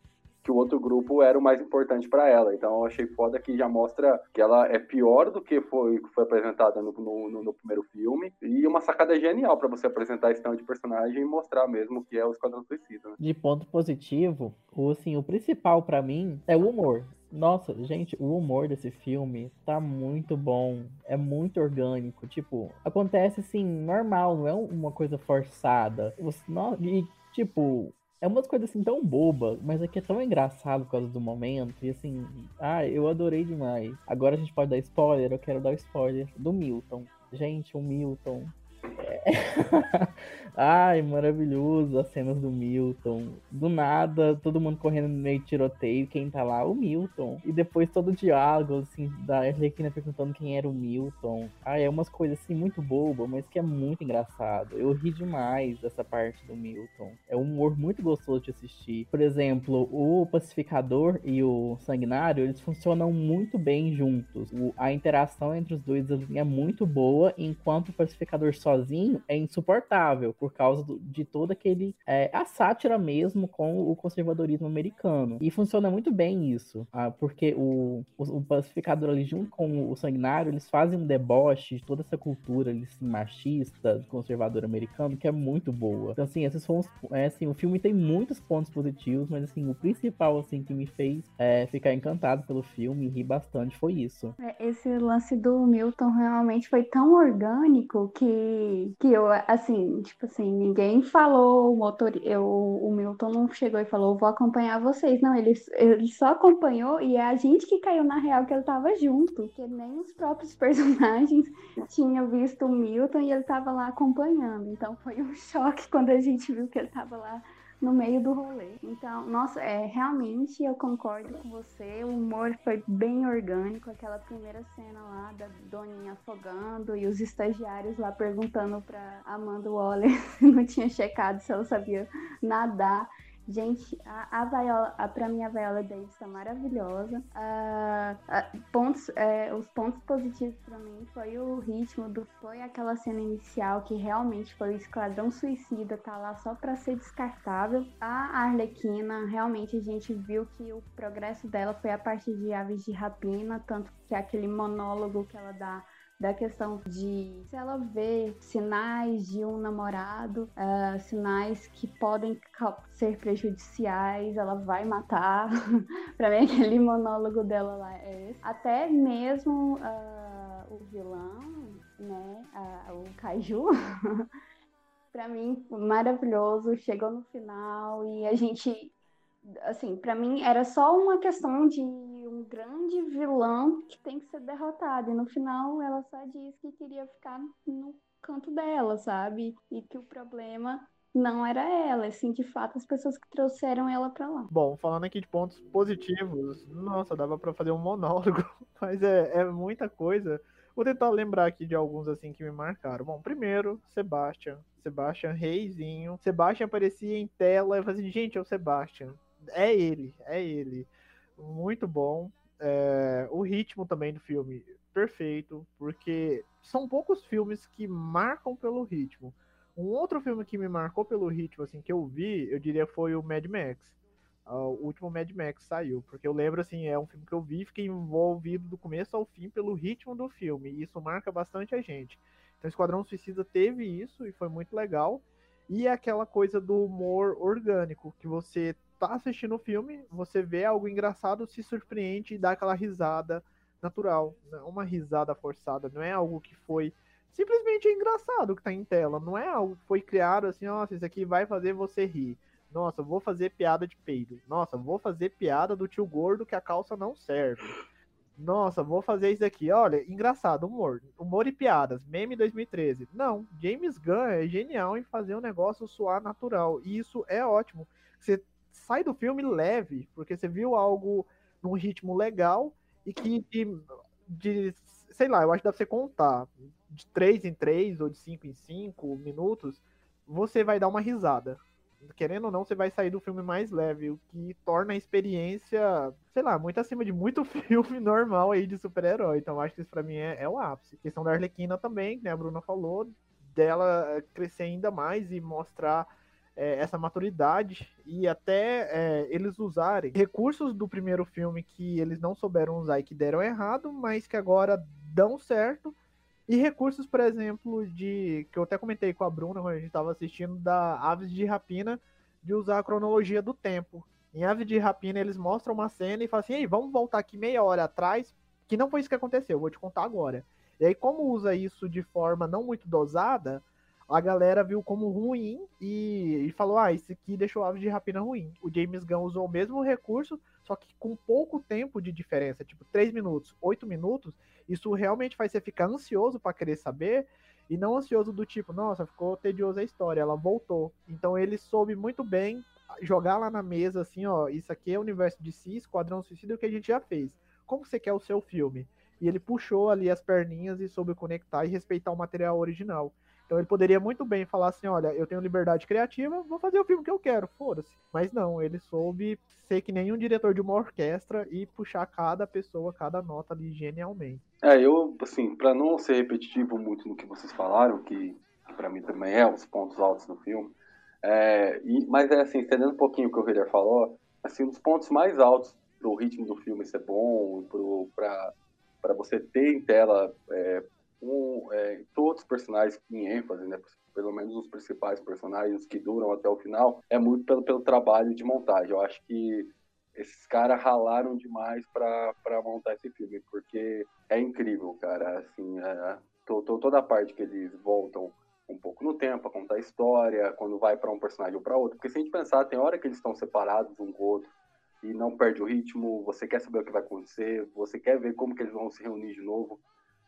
que o outro grupo era o mais importante para ela. Então eu achei foda que já mostra que ela é pior do que foi, foi apresentada no, no, no primeiro filme. E uma sacada genial para você apresentar esse tanto de personagem e mostrar mesmo que é o Esquadrão Suicida. Né? De ponto positivo, o, assim, o principal para mim é o humor. Nossa, gente, o humor desse filme tá muito bom. É muito orgânico. Tipo, acontece assim, normal, não é uma coisa forçada. Você, não, e, tipo, É umas coisas assim tão boba, mas aqui é tão engraçado por causa do momento. E assim, ah, eu adorei demais. Agora a gente pode dar spoiler, eu quero dar spoiler do Milton. Gente, o Milton *laughs* Ai, maravilhoso as cenas do Milton. Do nada, todo mundo correndo no meio de tiroteio. Quem tá lá? O Milton. E depois todo o diálogo, assim, da Arlequina perguntando quem era o Milton. Ai, é umas coisas, assim, muito boba, mas que é muito engraçado. Eu ri demais dessa parte do Milton. É um humor muito gostoso de assistir. Por exemplo, o Pacificador e o Sanguinário, eles funcionam muito bem juntos. O, a interação entre os dois é muito boa, enquanto o Pacificador sozinho é insuportável por causa do, de todo aquele. É, a sátira mesmo com o conservadorismo americano. E funciona muito bem isso, ah, porque o, o, o, pacificador ali, junto com o sanguinário, eles fazem um deboche de toda essa cultura ali, assim, machista, conservador americano, que é muito boa. Então, assim, esses os, é, assim, o filme tem muitos pontos positivos, mas assim, o principal assim que me fez é, ficar encantado pelo filme e rir bastante foi isso. É, esse lance do Milton realmente foi tão orgânico que que eu, assim, tipo assim, ninguém falou, o motor, eu, o Milton não chegou e falou, vou acompanhar vocês. Não, ele, ele só acompanhou e é a gente que caiu na real que ele tava junto, porque nem os próprios *laughs* personagens tinham visto o Milton e ele tava lá acompanhando. Então foi um *laughs* choque quando a gente viu que ele tava lá no meio do rolê. Então, nossa, é, realmente eu concordo com você. O humor foi bem orgânico. Aquela primeira cena lá da Doninha afogando e os estagiários lá perguntando pra Amanda Waller se *laughs* não tinha checado se ela sabia nadar. Gente, a, a a, pra mim a Viola Davis tá maravilhosa. Pontos, é, os pontos positivos para mim foi o ritmo do, foi aquela cena inicial que realmente foi o Esquadrão Suicida, tá lá só para ser descartável. A Arlequina, realmente a gente viu que o progresso dela foi a partir de Aves de Rapina, tanto que aquele monólogo que ela dá da questão de se ela vê sinais de um namorado, uh, sinais que podem ser prejudiciais, ela vai matar. *laughs* para mim, aquele monólogo dela lá é esse. Até mesmo uh, o vilão, né, uh, o Kaiju. *laughs* para mim, maravilhoso. Chegou no final e a gente assim, para mim era só uma questão de grande vilão que tem que ser derrotado. E no final ela só diz que queria ficar no canto dela, sabe? E que o problema não era ela, assim, de fato, as pessoas que trouxeram ela para lá. Bom, falando aqui de pontos positivos, nossa, dava para fazer um monólogo, *laughs* mas é, é muita coisa. Vou tentar lembrar aqui de alguns assim que me marcaram. Bom, primeiro, Sebastian. Sebastian reizinho. Sebastian aparecia em tela e falei assim, gente, é o Sebastian é ele, é ele. Muito bom. É, o ritmo também do filme, perfeito, porque são poucos filmes que marcam pelo ritmo. Um outro filme que me marcou pelo ritmo, assim, que eu vi, eu diria foi o Mad Max. Uh, o último Mad Max saiu, porque eu lembro, assim, é um filme que eu vi e fiquei envolvido do começo ao fim pelo ritmo do filme, e isso marca bastante a gente. Então, Esquadrão Suicida teve isso e foi muito legal. E aquela coisa do humor orgânico, que você tá assistindo o filme, você vê algo engraçado, se surpreende e dá aquela risada natural. Não é uma risada forçada, não é algo que foi simplesmente engraçado que tá em tela. Não é algo que foi criado assim, nossa, isso aqui vai fazer você rir. Nossa, vou fazer piada de peido. Nossa, vou fazer piada do tio gordo que a calça não serve. Nossa, vou fazer isso aqui. Olha, engraçado, humor. Humor e piadas. Meme 2013. Não, James Gunn é genial em fazer um negócio soar natural. E isso é ótimo. Você sai do filme leve, porque você viu algo num ritmo legal e que de, de sei lá, eu acho que dá pra você contar de 3 em 3 ou de 5 em 5 minutos, você vai dar uma risada. Querendo ou não, você vai sair do filme mais leve, o que torna a experiência, sei lá, muito acima de muito *laughs* filme normal aí de super-herói. Então acho que isso pra mim é, é o ápice. A questão da Arlequina também, né, a Bruna falou, dela crescer ainda mais e mostrar é, essa maturidade e até é, eles usarem recursos do primeiro filme que eles não souberam usar e que deram errado, mas que agora dão certo. E recursos, por exemplo, de. que eu até comentei com a Bruna quando a gente estava assistindo, da Aves de Rapina, de usar a cronologia do tempo. Em Aves de Rapina, eles mostram uma cena e falam assim: Ei, vamos voltar aqui meia hora atrás, que não foi isso que aconteceu, vou te contar agora. E aí, como usa isso de forma não muito dosada, a galera viu como ruim e, e falou: ah, esse aqui deixou Aves de Rapina ruim. O James Gunn usou o mesmo recurso, só que com pouco tempo de diferença, tipo 3 minutos, 8 minutos. Isso realmente faz você ficar ansioso para querer saber e não ansioso do tipo, nossa, ficou tediosa a história, ela voltou. Então ele soube muito bem jogar lá na mesa assim, ó, isso aqui é o universo de si, Esquadrão Suicida, o que a gente já fez. Como você quer o seu filme? E ele puxou ali as perninhas e soube conectar e respeitar o material original. Então ele poderia muito bem falar assim, olha, eu tenho liberdade criativa, vou fazer o filme que eu quero, foda-se. Mas não, ele soube ser que nem um diretor de uma orquestra e puxar cada pessoa, cada nota ali genialmente. É, eu, assim, para não ser repetitivo muito no que vocês falaram, que, que para mim também é os pontos altos do filme, é, e, mas é assim, entendendo um pouquinho o que o Guilherme falou, assim, um dos pontos mais altos pro ritmo do filme ser bom, para você ter em tela é, é, todos os personagens em ênfase, né? Pelo menos os principais personagens que duram até o final, é muito pelo, pelo trabalho de montagem. Eu acho que esses caras ralaram demais para montar esse filme, porque é incrível, cara. Assim, é, to, to, toda a parte que eles voltam um pouco no tempo, a contar a história, quando vai para um personagem ou para outro. Porque se a gente pensar, tem hora que eles estão separados um com o outro e não perde o ritmo, você quer saber o que vai acontecer, você quer ver como que eles vão se reunir de novo.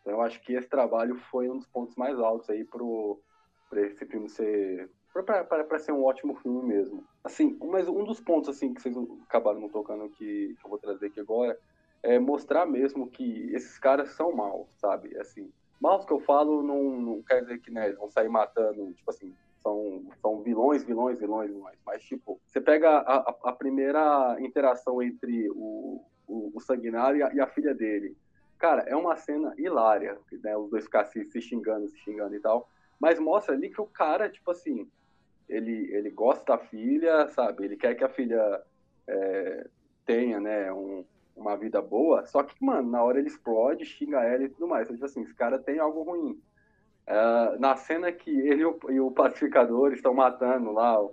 Então eu acho que esse trabalho foi um dos pontos mais altos aí para esse filme ser para ser um ótimo filme mesmo. Assim, mas um dos pontos assim que vocês acabaram não tocando que, que eu vou trazer aqui agora é mostrar mesmo que esses caras são maus, sabe? Assim, maus que eu falo não, não quer dizer que né, vão sair matando, tipo assim, são, são vilões, vilões, vilões, vilões. Mas, tipo, você pega a, a, a primeira interação entre o, o, o Sanguinário e a, e a filha dele. Cara, é uma cena hilária, né? Os dois ficar se, se xingando, se xingando e tal. Mas mostra ali que o cara, tipo assim, ele, ele gosta da filha, sabe? Ele quer que a filha é, tenha, né, um, uma vida boa. Só que, mano, na hora ele explode, xinga ela e tudo mais. Então, tipo assim, esse cara tem algo ruim. É, na cena que ele e o, e o pacificador estão matando lá,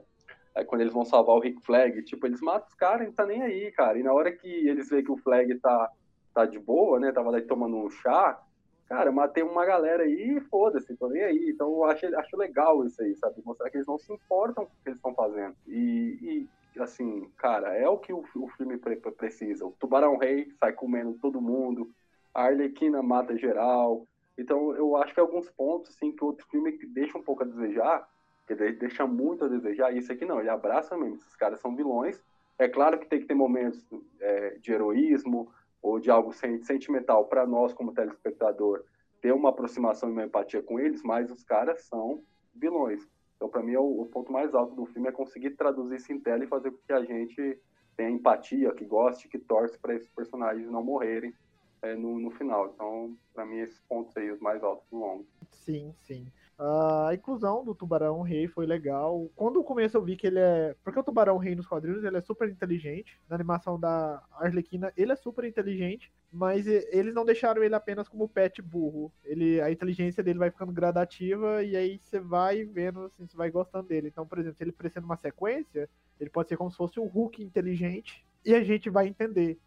é, quando eles vão salvar o Rick Flag, tipo, eles matam os caras e não tá nem aí, cara. E na hora que eles veem que o Flag tá tá de boa, né? Tava lá tomando um chá. Cara, matei uma galera aí e foda-se, tô nem aí. Então eu acho, acho legal isso aí, sabe? Mostrar que eles não se importam com o que eles estão fazendo. E, e, assim, cara, é o que o, o filme precisa. O Tubarão Rei sai comendo todo mundo, a Arlequina mata geral. Então eu acho que alguns pontos, assim, que o outro filme deixa um pouco a desejar, que deixa muito a desejar, isso aqui não, ele abraça mesmo. Esses caras são vilões. É claro que tem que ter momentos é, de heroísmo, ou de algo sentimental para nós como telespectador ter uma aproximação e uma empatia com eles, mas os caras são vilões. Então, para mim, é o, o, ponto mais alto do filme é conseguir traduzir isso em tela e fazer com que a gente tenha empatia, que goste, que torce para esses personagens não morrerem é, no, no final. Então, para mim, esses pontos aí os mais altos do longo. Sim, sim. A inclusão do Tubarão Rei foi legal. Quando o começo eu vi que ele é. Porque o Tubarão Rei nos quadrinhos ele é super inteligente. Na animação da Arlequina ele é super inteligente. Mas eles não deixaram ele apenas como pet burro. Ele, a inteligência dele vai ficando gradativa e aí você vai vendo, assim, você vai gostando dele. Então, por exemplo, se ele precisa uma sequência, ele pode ser como se fosse um Hulk inteligente e a gente vai entender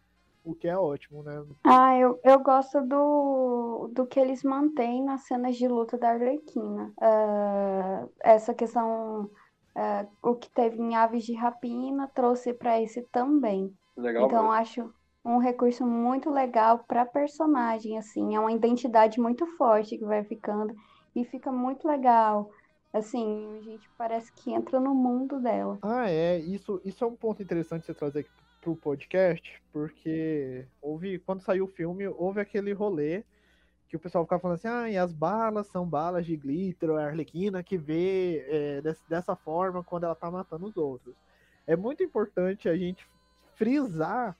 o que é ótimo, né? Ah, eu, eu gosto do, do que eles mantêm nas cenas de luta da Arlequina. Uh, essa questão, uh, o que teve em Aves de Rapina, trouxe para esse também. Legal, então, acho um recurso muito legal para personagem, assim, é uma identidade muito forte que vai ficando e fica muito legal. Assim, a gente parece que entra no mundo dela. Ah, é. Isso, isso é um ponto interessante você trazer aqui pro podcast, porque houve, quando saiu o filme, houve aquele rolê que o pessoal ficava falando assim, ah, e as balas são balas de glitter, a Arlequina que vê é, desse, dessa forma quando ela tá matando os outros. É muito importante a gente frisar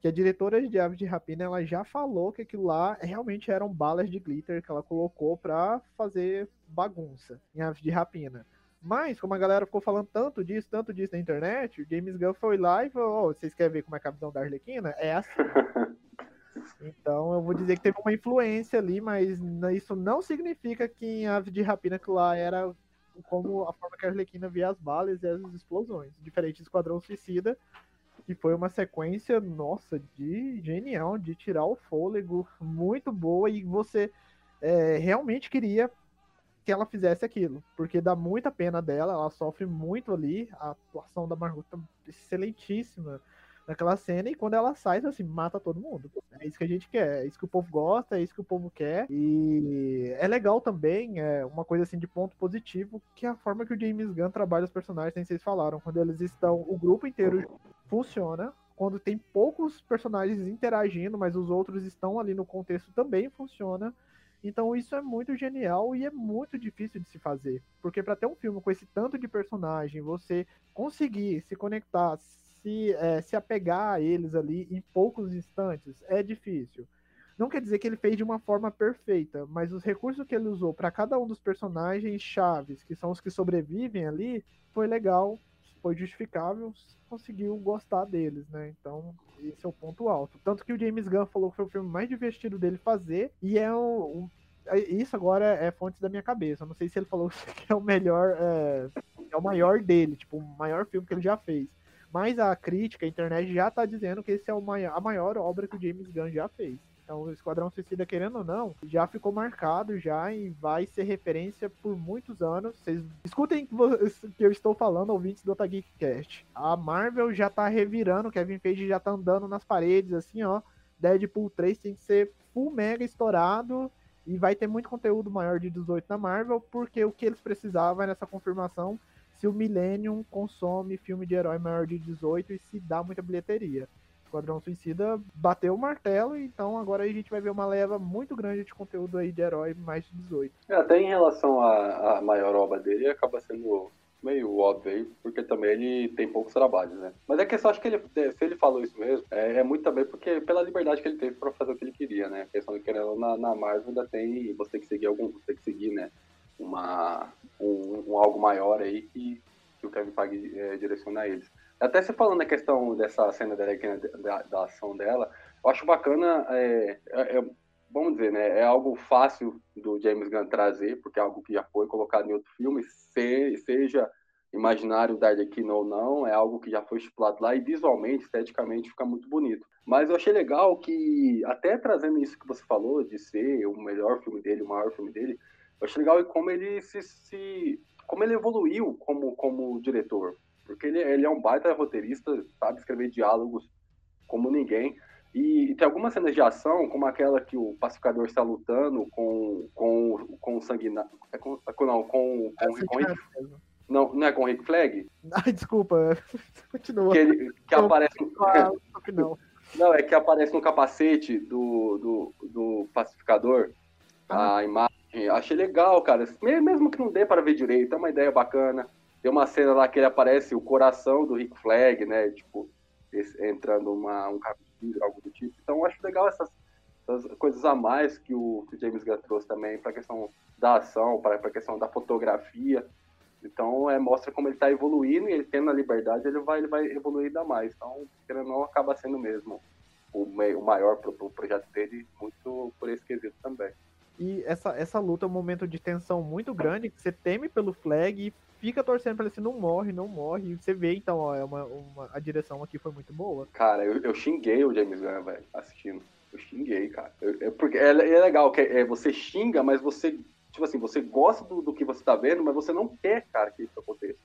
que a diretora de Aves de Rapina ela já falou que aquilo lá realmente eram balas de glitter que ela colocou para fazer bagunça em Aves de Rapina. Mas, como a galera ficou falando tanto disso, tanto disso na internet, o James Gunn foi lá e falou: oh, vocês querem ver como é, a visão da Arlequina? É assim. *laughs* então, eu vou dizer que teve uma influência ali, mas isso não significa que em Aves de Rapina que lá era como a forma que a Arlequina via as balas e as explosões. Diferente do Esquadrão Suicida, que foi uma sequência, nossa, de genial, de tirar o fôlego, muito boa, e você é, realmente queria que ela fizesse aquilo, porque dá muita pena dela, ela sofre muito ali, a atuação da Margot tá excelentíssima naquela cena, e quando ela sai, assim, mata todo mundo. É isso que a gente quer, é isso que o povo gosta, é isso que o povo quer, e é legal também, é uma coisa assim de ponto positivo, que é a forma que o James Gunn trabalha os personagens, nem vocês falaram, quando eles estão, o grupo inteiro funciona, quando tem poucos personagens interagindo, mas os outros estão ali no contexto também funciona. Então isso é muito genial e é muito difícil de se fazer, porque para ter um filme com esse tanto de personagem, você conseguir se conectar, se, é, se apegar a eles ali em poucos instantes é difícil. Não quer dizer que ele fez de uma forma perfeita, mas os recursos que ele usou para cada um dos personagens chaves, que são os que sobrevivem ali, foi legal, foi justificável, conseguiu gostar deles, né? Então, esse é o ponto alto. Tanto que o James Gunn falou que foi o filme mais divertido dele fazer, e é um. um isso agora é fonte da minha cabeça. Eu não sei se ele falou *laughs* que é o melhor. É, é o maior dele, tipo, o maior filme que ele já fez. Mas a crítica, a internet já tá dizendo que esse é o maior, a maior obra que o James Gunn já fez. Então, o Esquadrão Suicida, querendo ou não, já ficou marcado já e vai ser referência por muitos anos. Vocês escutem o que eu estou falando, ouvintes do Otageekcast. A Marvel já tá revirando, Kevin Feige já tá andando nas paredes, assim, ó. Deadpool 3 tem que ser full mega estourado e vai ter muito conteúdo maior de 18 na Marvel, porque o que eles precisavam nessa confirmação se o Millennium consome filme de herói maior de 18 e se dá muita bilheteria. Esquadrão Suicida bateu o martelo, então agora a gente vai ver uma leva muito grande de conteúdo aí de herói mais de 18. É, até em relação à, maior obra dele, acaba sendo meio óbvio aí, porque também ele tem poucos trabalhos, né? Mas é que eu acho que ele, se ele falou isso mesmo, é, é, muito também porque pela liberdade que ele teve para fazer o que ele queria, né? A questão de querendo na, na Marvel ainda tem, você tem que seguir algum, você tem que seguir, né? Uma, um, um algo maior aí que, que o Kevin Feige é, direciona a eles. Até você falando a questão dessa cena dela aqui, né, da, da, ação dela, eu acho bacana, é, é, é, vamos dizer, né, é algo fácil do James Gunn trazer, porque é algo que já foi colocado em outro filme, se, seja imaginário da Arlequina ou não, é algo que já foi estipulado lá e visualmente, esteticamente, fica muito bonito. Mas eu achei legal que, até trazendo isso que você falou, de ser o melhor filme dele, o maior filme dele, eu achei legal como ele se, se como ele evoluiu como, como diretor. Porque ele, ele é um baita roteirista, sabe escrever diálogos como ninguém. E, e, tem algumas cenas de ação, como aquela que o pacificador está lutando com, com, com o sanguinário. É com, não, com, com, com, com Rick, não, não é com o Rick Flag? Ai, desculpa. *laughs* Continua. Que, ele, que não, aparece. não. *laughs* não, é que aparece no capacete do, do, do pacificador ah. a imagem. Achei legal, cara. Mesmo que não dê para ver direito, é uma ideia bacana. Tem uma cena lá que ele aparece o coração do Rick Flag, né? Tipo, esse, entrando uma, um vidro, algo do tipo. Então, eu acho legal essas, essas coisas a mais que o, que o James Gunn trouxe também para a questão da ação, para a questão da fotografia. Então, é, mostra como ele está evoluindo e ele tendo a liberdade, ele vai, ele vai evoluir ainda mais. Então, querendo não, acaba sendo mesmo o, o maior pro, pro projeto dele, muito por esse quesito também. E essa, essa luta é um momento de tensão muito grande, que você teme pelo Flag e fica torcendo pra ele se não morre, não morre. E você vê, então, ó, é uma, uma, a direção aqui foi muito boa. Cara, eu, eu xinguei o James Gunn, velho, assistindo. Eu xinguei, cara. Eu, eu, porque é, é, legal que é, você xinga, mas você, tipo assim, você gosta do, do que você tá vendo, mas você não quer, cara, que isso aconteça.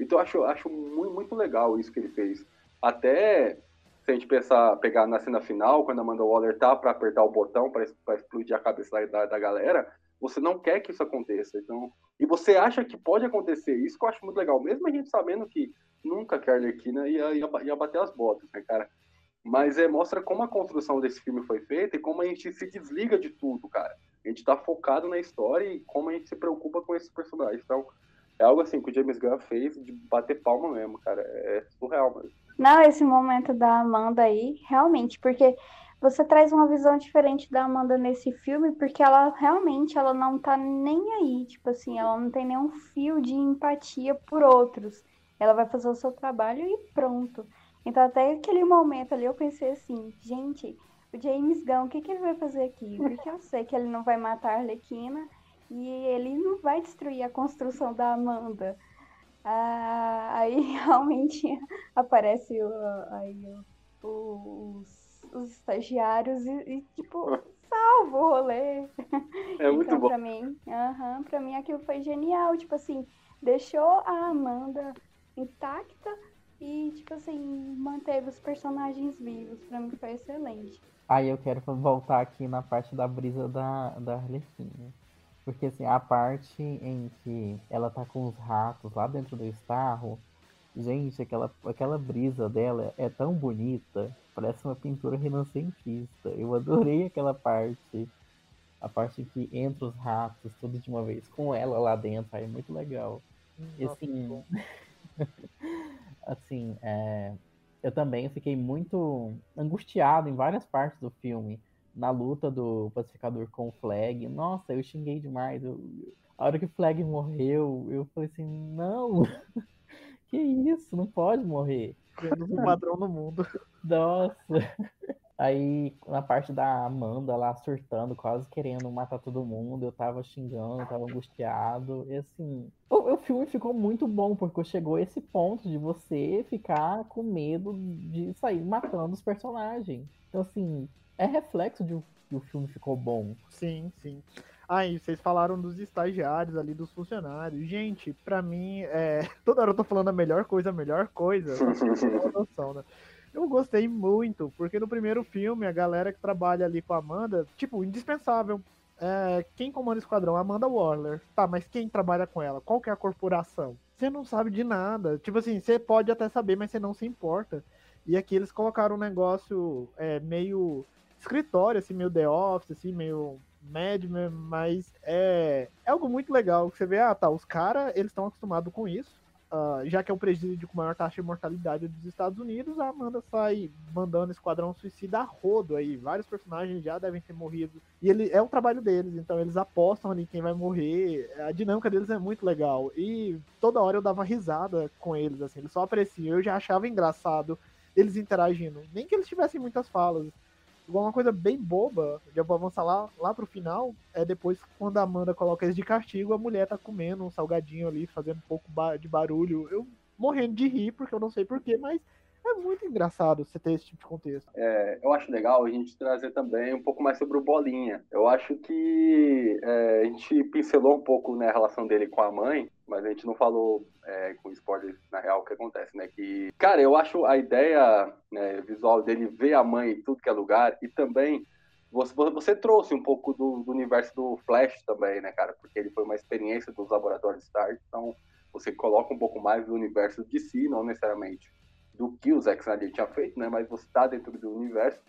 Então eu acho, acho muito, muito legal isso que ele fez. Até se a gente pensar, pegar na cena final, quando a Amanda Waller tá para apertar o botão para explodir a cabeça da, da galera, você não quer que isso aconteça. Então, e você acha que pode acontecer isso, que eu acho muito legal, mesmo a gente sabendo que nunca a Arlequina ia, ia, ia bater as botas, né, cara? Mas é, mostra como a construção desse filme foi feita e como a gente se desliga de tudo, cara. A gente tá focado na história e como a gente se preocupa com esses personagens. Então, é algo assim que o James Gunn fez de bater palma mesmo, cara. É surreal mesmo. Não, esse momento da Amanda aí, realmente, porque você traz uma visão diferente da Amanda nesse filme, porque ela realmente ela não tá nem aí, tipo assim, ela não tem nenhum fio de empatia por outros. Ela vai fazer o seu trabalho e pronto. Então até aquele momento ali eu pensei assim, gente, o James Gunn, o que, que ele vai fazer aqui? Porque eu sei que ele não vai matar a Arlequina e ele não vai destruir a construção da Amanda. Ah, aí *laughs* realmente aparece o, aí, os os estagiários e, e tipo, *laughs* salva o rolê. É muito então, bom. Pra mim, aham, pra mim aquilo foi genial. Tipo assim, deixou a Amanda intacta e, tipo assim, manteve os personagens vivos. Pra mim foi excelente. Aí eu quero voltar aqui na parte da brisa da, da Arlequina. Porque assim, a parte em que ela tá com os ratos lá dentro do estarro, gente, aquela, aquela brisa dela é tão bonita, parece uma pintura renascentista. Eu adorei aquela parte. A parte que entra os ratos, tudo de uma vez, com ela lá dentro, aí é muito legal. E assim, *laughs* assim, é, eu também fiquei muito angustiado em várias partes do filme. Na luta do pacificador com o Flag. Nossa, eu xinguei demais. Eu, a hora que o Flag morreu, eu falei assim, não! *laughs* que isso? Não pode morrer. Menos um padrão no mundo. Nossa! Aí, na parte da Amanda lá surtando, quase querendo matar todo mundo, eu tava xingando, eu tava angustiado. E assim, o, o filme ficou muito bom, porque chegou a esse ponto de você ficar com medo de sair matando os personagens. Então, assim, é reflexo de que o filme ficou bom. Sim, sim. Aí, vocês falaram dos estagiários ali, dos funcionários. Gente, pra mim, é... *laughs* toda hora eu tô falando a melhor coisa, a melhor coisa. *laughs* noção, né? Eu gostei muito, porque no primeiro filme, a galera que trabalha ali com a Amanda, tipo, indispensável. É, quem comanda o esquadrão? Amanda Waller. Tá, mas quem trabalha com ela? Qual que é a corporação? Você não sabe de nada. Tipo assim, você pode até saber, mas você não se importa. E aqui eles colocaram um negócio é, meio escritório, assim, meio The Office, assim, meio Mad Men, mas é, é algo muito legal você vê, ah, tá, os caras, eles estão acostumados com isso. Uh, já que é o presídio com maior taxa de mortalidade dos Estados Unidos, a Amanda sai mandando Esquadrão Suicida a rodo aí. Vários personagens já devem ter morrido. E ele é o trabalho deles, então eles apostam ali quem vai morrer. A dinâmica deles é muito legal. E toda hora eu dava risada com eles, assim, eles só apareciam. Eu já achava engraçado eles interagindo. Nem que eles tivessem muitas falas. Igual uma coisa bem boba, já vou avançar lá, lá pro final, é depois quando a Amanda coloca eles de castigo, a mulher tá comendo um salgadinho ali, fazendo um pouco de barulho. Eu morrendo de rir, porque eu não sei porquê, mas é muito engraçado você ter esse tipo de contexto. É, eu acho legal a gente trazer também um pouco mais sobre o Bolinha. Eu acho que é, a gente pincelou um pouco né, a relação dele com a mãe, mas a gente não falou é, com spoilers na real o que acontece, né? Que, cara, eu acho a ideia né, visual dele ver a mãe em tudo que é lugar e também você, você trouxe um pouco do, do, universo do Flash também, né, cara? Porque ele foi uma experiência dos laboratórios Stark, então você coloca um pouco mais do universo de si, não necessariamente do que o Zack Snyder tinha feito, né? Mas você está dentro do universo.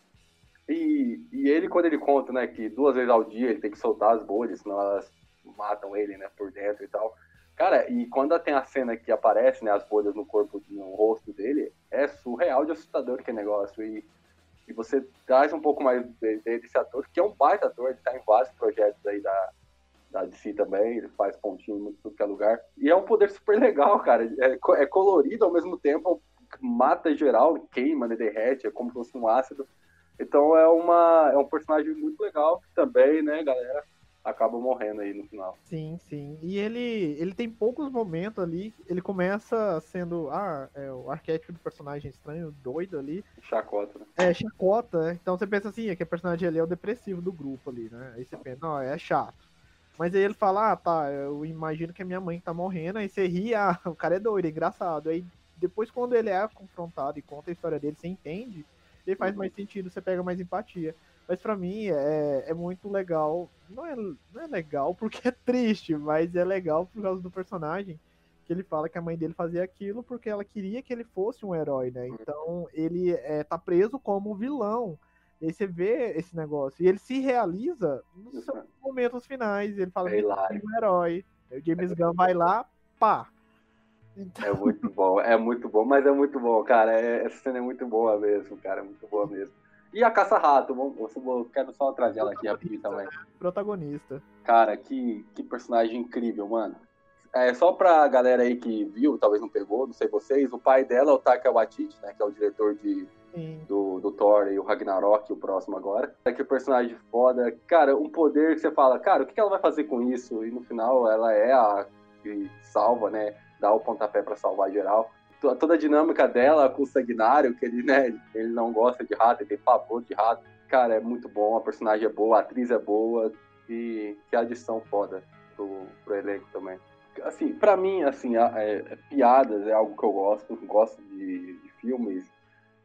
E, e ele, quando ele conta, né, que duas vezes ao dia ele tem que soltar as bolhas, senão elas matam ele, né, por dentro e tal. Cara, e quando tem a cena que aparece, né, as bolhas no corpo, no rosto dele, é surreal de assustador que negócio. E, e você traz um pouco mais desse ator, que é um baita ator, ele tá em vários projetos aí da, da DC também, ele faz pontinho em tudo que é lugar. E é um poder super legal, cara. É, é colorido ao mesmo tempo, mata geral, queima, né, derrete, é como se fosse um ácido. Então é, uma, é um personagem muito legal também, né, galera, acaba morrendo aí no final. Sim, sim. E ele, ele tem poucos momentos ali. Ele começa sendo ah, é, o arquétipo do personagem estranho, doido ali. Chacota, né? É, chacota. Então você pensa assim, é que o personagem ali é o depressivo do grupo ali, né? Aí você pensa, não, é chato. Mas aí ele fala, ah, tá, eu imagino que é minha mãe tá morrendo. Aí você ri, ah, *laughs* o cara é doido, é engraçado. Aí depois, quando ele é confrontado e conta a história dele, você entende, ele faz mais sentido, você pega mais empatia. Mas para mim é, é muito legal. Não é, não é legal porque é triste, mas é legal por causa do personagem. Que ele fala que a mãe dele fazia aquilo porque ela queria que ele fosse um herói, né? Então ele é, tá preso como vilão. E aí você vê esse negócio. E ele se realiza nos seus momentos finais. Ele fala é que é um herói. o James Gunn vai lá, pá, então... É muito bom, é muito bom, mas é muito bom, cara. É, essa cena é muito boa mesmo, cara, é muito boa mesmo. E a Caça-Rato, quero só trazer ela aqui rapidinho também. Protagonista. Cara, que, que personagem incrível, mano. É, só pra galera aí que viu, talvez não pegou, não sei vocês, o pai dela é o Taika Waititi, né, que é o diretor de, do, do Thor e o Ragnarok, o próximo agora. É que personagem foda. Cara, um poder que você fala, cara, o que ela vai fazer com isso? E no final ela é a que salva, né, dá o pontapé para salvar geral. Toda a dinâmica dela com o Sagnário, que ele, né, ele não gosta de rato, ele tem pavor de rato. cara, é muito bom, a personagem é boa, a atriz é boa e que adição foda pro, pro elenco também. Assim, pra mim, assim, é, é, piadas é algo que eu gosto, gosto de, de filmes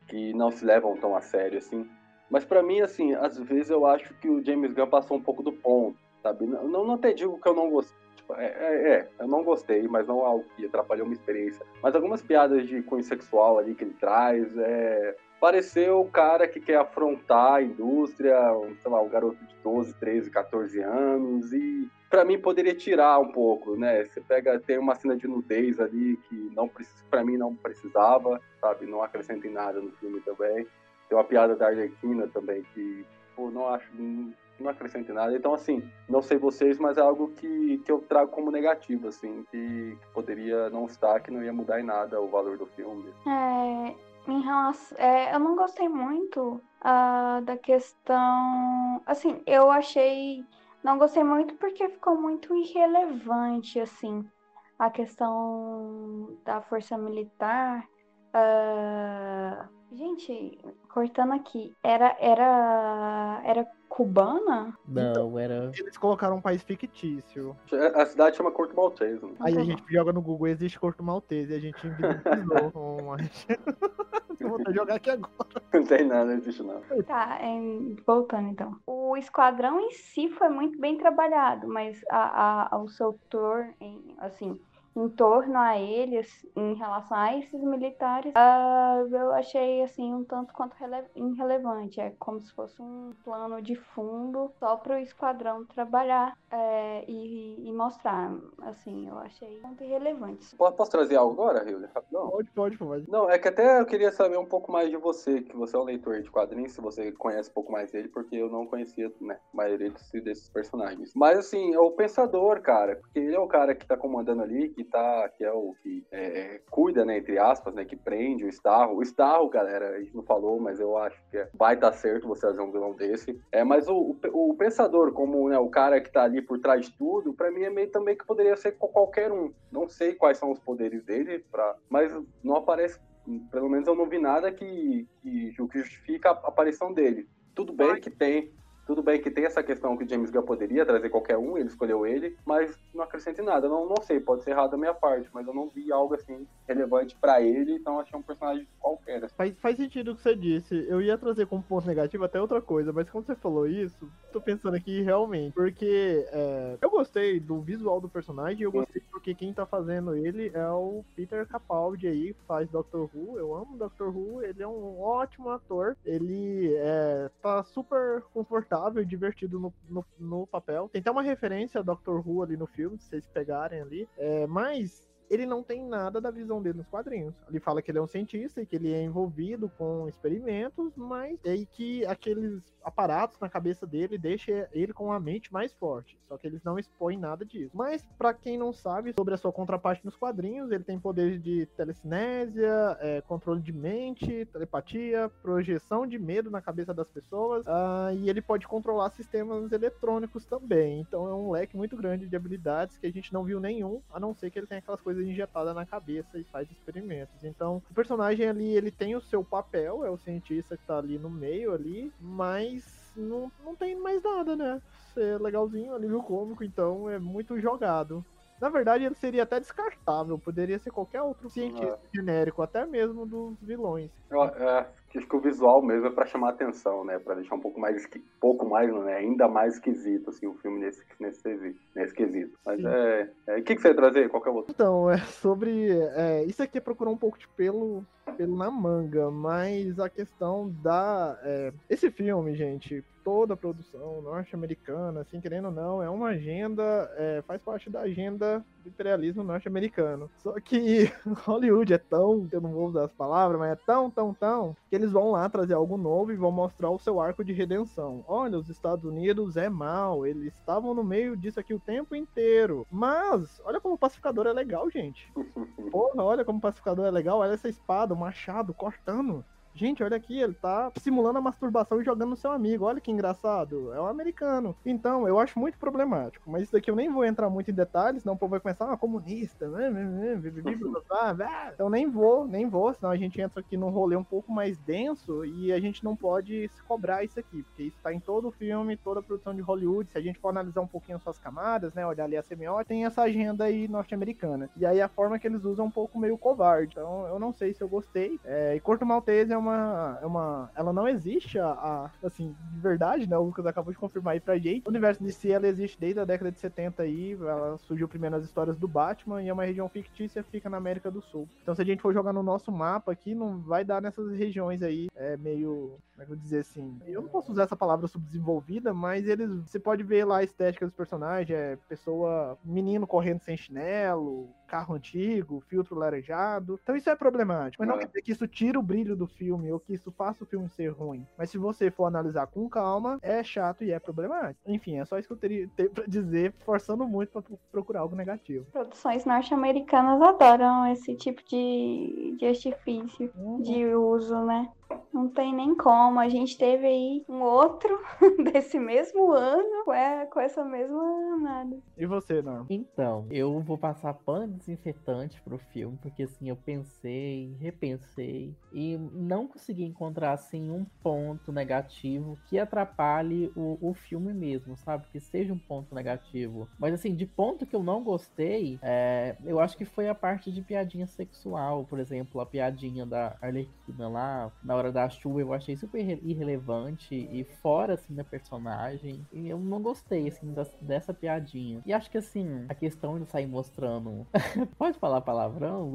que não se levam tão a sério, assim. Mas para mim, assim, às vezes eu acho que o James Gunn passou um pouco do ponto, sabe? Não, não digo que eu não gostei. É, é, é, eu não gostei, mas não é algo que atrapalhou uma experiência. Mas algumas piadas de cunho sexual ali que ele traz, é, pareceu o cara que quer afrontar a indústria, sei lá, um garoto de 12, 13, 14 anos e para mim poderia tirar um pouco, né? Você pega tem uma cena de nudez ali que não para mim não precisava, sabe? Não acrescenta em nada no filme também. Tem uma piada da Arlequina também que pô, não acho não acrescenta em nada. Então assim, não sei vocês, mas é algo que, que eu trago como negativo assim, que, que poderia não estar, que não ia mudar em nada o valor do filme. É, em relação, é, eu não gostei muito uh, da questão. Assim, eu achei. Não gostei muito porque ficou muito irrelevante, assim, a questão da força militar. Uh, gente, cortando aqui, era, era, era cubana? Não, então, era. Eles colocaram um país fictício. A cidade chama Corto Maltese. Né? Aí a gente joga no Google, existe Corto Maltese, e a gente *laughs* *laughs* Eu vou jogar aqui agora. Não tem nada, não existe não. Tá, é, voltando então. O esquadrão em si foi muito bem trabalhado, mas a, a, o seu tour, assim, em torno a eles, em relação a esses militares, uh, eu achei assim um tanto quanto irrelevante. É como se fosse um plano de fundo só para o esquadrão trabalhar é, e, e, mostrar. Assim, eu achei muito irrelevante. Posso trazer algo agora, Hilda? Rapidão? Pode, pode, pode. Não, é que até eu queria saber um pouco mais de você, que você é um leitor de quadrinhos, se você conhece um pouco mais dele, porque eu não conhecia, né, a maioria desses personagens. Mas assim, é o pensador, cara, porque ele é o cara que tá comandando ali, que tá, que é o que é, cuida, né, entre aspas, né, que prende o Starro. O Starro, galera, a gente não falou, mas eu acho que vai estar tá certo você fazer um vilão desse. É, mas o, o, o, pensador, como né, o cara que tá ali por trás de tudo, para mim é meio também que poderia ser qualquer um. Não sei quais são os poderes dele, pra, mas não aparece pelo menos eu não vi nada que, que, que justifica a aparição dele. Tudo bem que tem tudo bem que tem essa questão que o James Gunn poderia trazer qualquer um, ele escolheu ele, mas não acrescenta em nada. Não, não sei, pode ser errado da minha parte, mas eu não vi algo assim relevante para ele, então achei um personagem qualquer. Assim. Faz, faz sentido o que você disse. Eu ia trazer como ponto negativo até outra coisa, mas quando você falou isso, tô pensando aqui realmente, porque é, eu gostei do visual do personagem, eu gostei porque quem tá fazendo ele é o Peter Capaldi aí, faz Doctor Who. Eu amo Doctor Who, ele é um ótimo ator, ele é, tá super confortável agradável e divertido no, no, no, papel. Tem até uma referência a Doctor Who ali no filme, se vocês pegarem ali. É, mas ele não tem nada da visão dele nos quadrinhos. Ele fala que ele é um cientista e que ele é envolvido com experimentos, mas é que aqueles aparatos na cabeça dele deixa ele com a mente mais forte. Só que eles não expõem nada disso. Mas para quem não sabe sobre a sua contraparte nos quadrinhos, ele tem poderes de telecinésia, é, controle de mente, telepatia, projeção de medo na cabeça das pessoas, uh, e ele pode controlar sistemas eletrônicos também. Então é um leque muito grande de habilidades que a gente não viu nenhum, a não ser que ele tenha aquelas coisas injetadas na cabeça e faz experimentos. Então o personagem ali ele tem o seu papel, é o cientista que tá ali no meio ali, mas não, não tem mais nada, né? Ser legalzinho, alívio cômico, então é muito jogado. Na verdade, ele seria até descartável, poderia ser qualquer outro cientista é. genérico, até mesmo dos vilões. É, acho que o visual mesmo é para chamar atenção, né? Para deixar um pouco mais, pouco mais, né? Ainda mais esquisito, assim, o filme nesse, nesse, nesse quesito. Mas é, é. O que, que você ia trazer? Qualquer outro? Então, é sobre. É, isso aqui é procurar um pouco de pelo, pelo na manga, mas a questão da. É, esse filme, gente, toda a produção norte-americana, assim, querendo ou não, é uma agenda, é, faz parte da agenda do imperialismo norte-americano. Só que *laughs* Hollywood é tão, eu não vou usar as palavras, mas é tão, tão, tão, que eles vão lá trazer algo novo e vão mostrar o seu arco de redenção. Olha, os Estados Unidos é mal, eles estavam no meio disso aqui o tempo inteiro. Mas, olha como o pacificador é legal, gente. *laughs* Porra, olha como o pacificador é legal, olha essa espada, o machado cortando Gente, olha aqui, ele tá simulando a masturbação e jogando no seu amigo. Olha que engraçado. É um americano. Então, eu acho muito problemático. Mas isso daqui eu nem vou entrar muito em detalhes, senão o povo vai começar, ah, comunista, né? *laughs* Então nem vou, nem vou, senão a gente entra aqui num rolê um pouco mais denso e a gente não pode se cobrar isso aqui, porque isso tá em todo o filme, toda a produção de Hollywood. Se a gente for analisar um pouquinho suas camadas, né? Olhar ali a semiótica, tem essa agenda aí norte-americana. E aí a forma que eles usam é um pouco meio covarde. Então eu não sei se eu gostei. É, e Corto Maltese é uma, é uma. Ela não existe, a, a, assim, de verdade, né? O Lucas acabou de confirmar aí pra gente. O universo de si ela existe desde a década de 70 aí. Ela surgiu primeiro nas histórias do Batman e é uma região fictícia, fica na América do Sul. Então se a gente for jogar no nosso mapa aqui, não vai dar nessas regiões aí. É meio. Como é que eu vou dizer assim? Eu não posso usar essa palavra subdesenvolvida, mas eles. Você pode ver lá a estética dos personagens, é pessoa. menino correndo sem chinelo, carro antigo, filtro laranjado. Então isso é problemático. Mas não É. quer dizer que isso tira o brilho do filme ou que isso faça o filme ser ruim. Mas se você for analisar com calma, é chato e é problemático. Enfim, é só isso que eu teria ter pra dizer, forçando muito pra procurar algo negativo. Produções norte-americanas adoram esse tipo de, de artifício de uso, né? Não tem nem como. A gente teve aí um outro *laughs* desse mesmo ano com, é- com essa mesma nada. E você, Norma? Então, eu vou passar pano desinfetante pro filme, porque assim, eu pensei, repensei e não consegui encontrar assim um ponto negativo que atrapalhe o, o filme mesmo, sabe? Que seja um ponto negativo. Mas assim, de ponto que eu não gostei, é, eu acho que foi a parte de piadinha sexual, por exemplo, a piadinha da Arlequina lá, na hora da chuva, eu achei super irre- irrelevante e fora assim da personagem. E eu não gostei assim dessa piadinha. E acho que assim, a questão de sair mostrando. *laughs* Pode falar palavrão?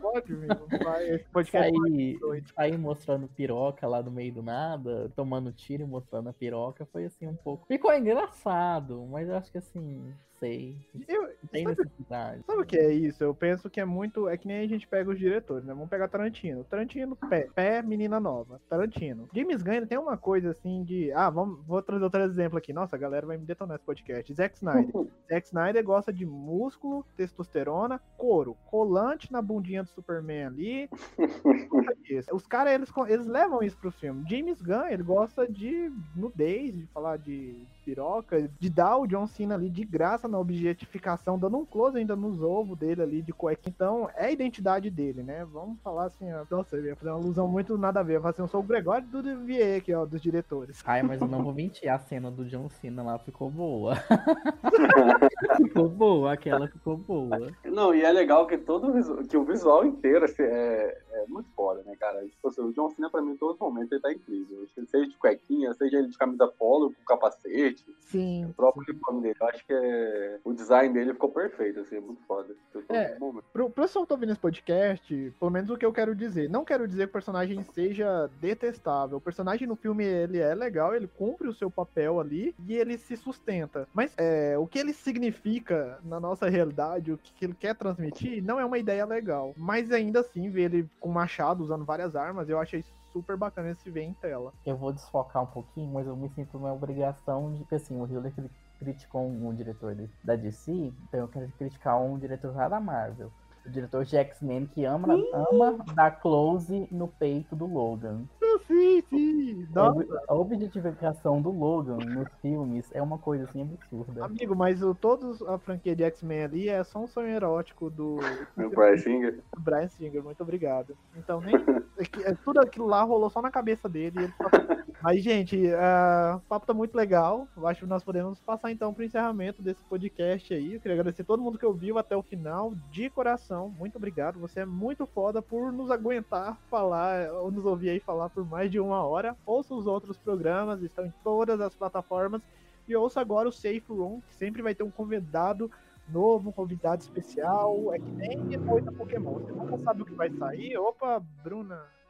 Pode. Vai, esse podcast Sair, sair mostrando piroca lá no meio do nada, tomando tiro e mostrando a piroca, foi assim um pouco. Ficou engraçado, mas eu acho que assim, sei. Eu, tem sabe, necessidade. sabe o que é isso? Eu penso que é muito. É que nem a gente pega os diretores, né? Vamos pegar Tarantino. Tarantino, pé. Pé, menina nova. Tarantino. James Gunn ele tem uma coisa assim de. Ah, vamos, vou trazer outro exemplo aqui. Nossa, a galera vai me detonar esse podcast. Zack Snyder. *laughs* Zack Snyder gosta de músculo, testosterona, couro, colante na bundinha do Superman ali. *laughs* Os caras, eles, eles levam isso pro filme. James Gunn, ele gosta de nudez, de falar de piroca, de dar o John Cena ali de graça na objetificação, dando um close ainda nos ovos dele ali de cueca. Então, é a identidade dele, né? Vamos falar assim, ó. Nossa, eu ia fazer uma alusão muito nada a ver. Eu falar assim, eu sou o Gregório do Devier aqui, ó, dos diretores. Ai, mas eu não vou mentir, a cena do John Cena lá ficou boa. *laughs* ficou boa, aquela ficou boa. Não, e é legal que todo o visual, que o visual inteiro assim, é, é muito foda, né, cara? Tipo assim, o John Cena, pra mim, em todos os momentos, ele tá incrível. Seja de cuequinha, seja ele de camisa polo, com capacete, Sim. o próprio uniforme dele. Eu acho que é... o design dele ficou perfeito, assim, é muito foda. É. Pro, pro pessoal que tá ouvindo esse podcast, pelo menos o que eu quero dizer. Não quero dizer que o personagem seja detestável. O personagem no filme, ele é legal, ele cumpre o seu papel ali e ele se sustenta. Mas é, o que ele significa na nossa realidade, o que ele quer transmitir, não é uma ideia legal. Mas ainda assim, ver ele com machado, usando várias armas, eu achei super bacana de se ver em. Eu vou desfocar um pouquinho, mas eu me sinto numa obrigação de que assim, o Hiller cri- criticou um, um diretor da DC, então eu quero criticar um diretor lá da Marvel. O diretor de X-Men que ama, ama dar close no peito do Logan. Sim, sim. A Nossa, A objetificação do Logan nos filmes é uma coisa assim absurda. amigo, mas o, todos a franquia de X-Men ali é só um sonho erótico do, O Brian Singer. do Brian Singer, muito obrigado. Então, nem. é que- é, tudo aquilo lá rolou só na cabeça dele. e ele só- Mas, gente, ah, o papo tá muito legal. Eu acho que nós podemos passar então pro encerramento desse podcast aí. Eu queria agradecer todo mundo que ouviu até o final, de coração. Muito obrigado. Você é muito foda por nos aguentar falar, ou nos ouvir aí falar por mais de uma hora. Ouça os outros programas, estão em todas as plataformas. E ouça agora o Safe Room, que sempre vai ter um convidado novo, um convidado especial. É que nem depois da Pokémon. Você nunca sabe o que vai sair. Opa, Bruna.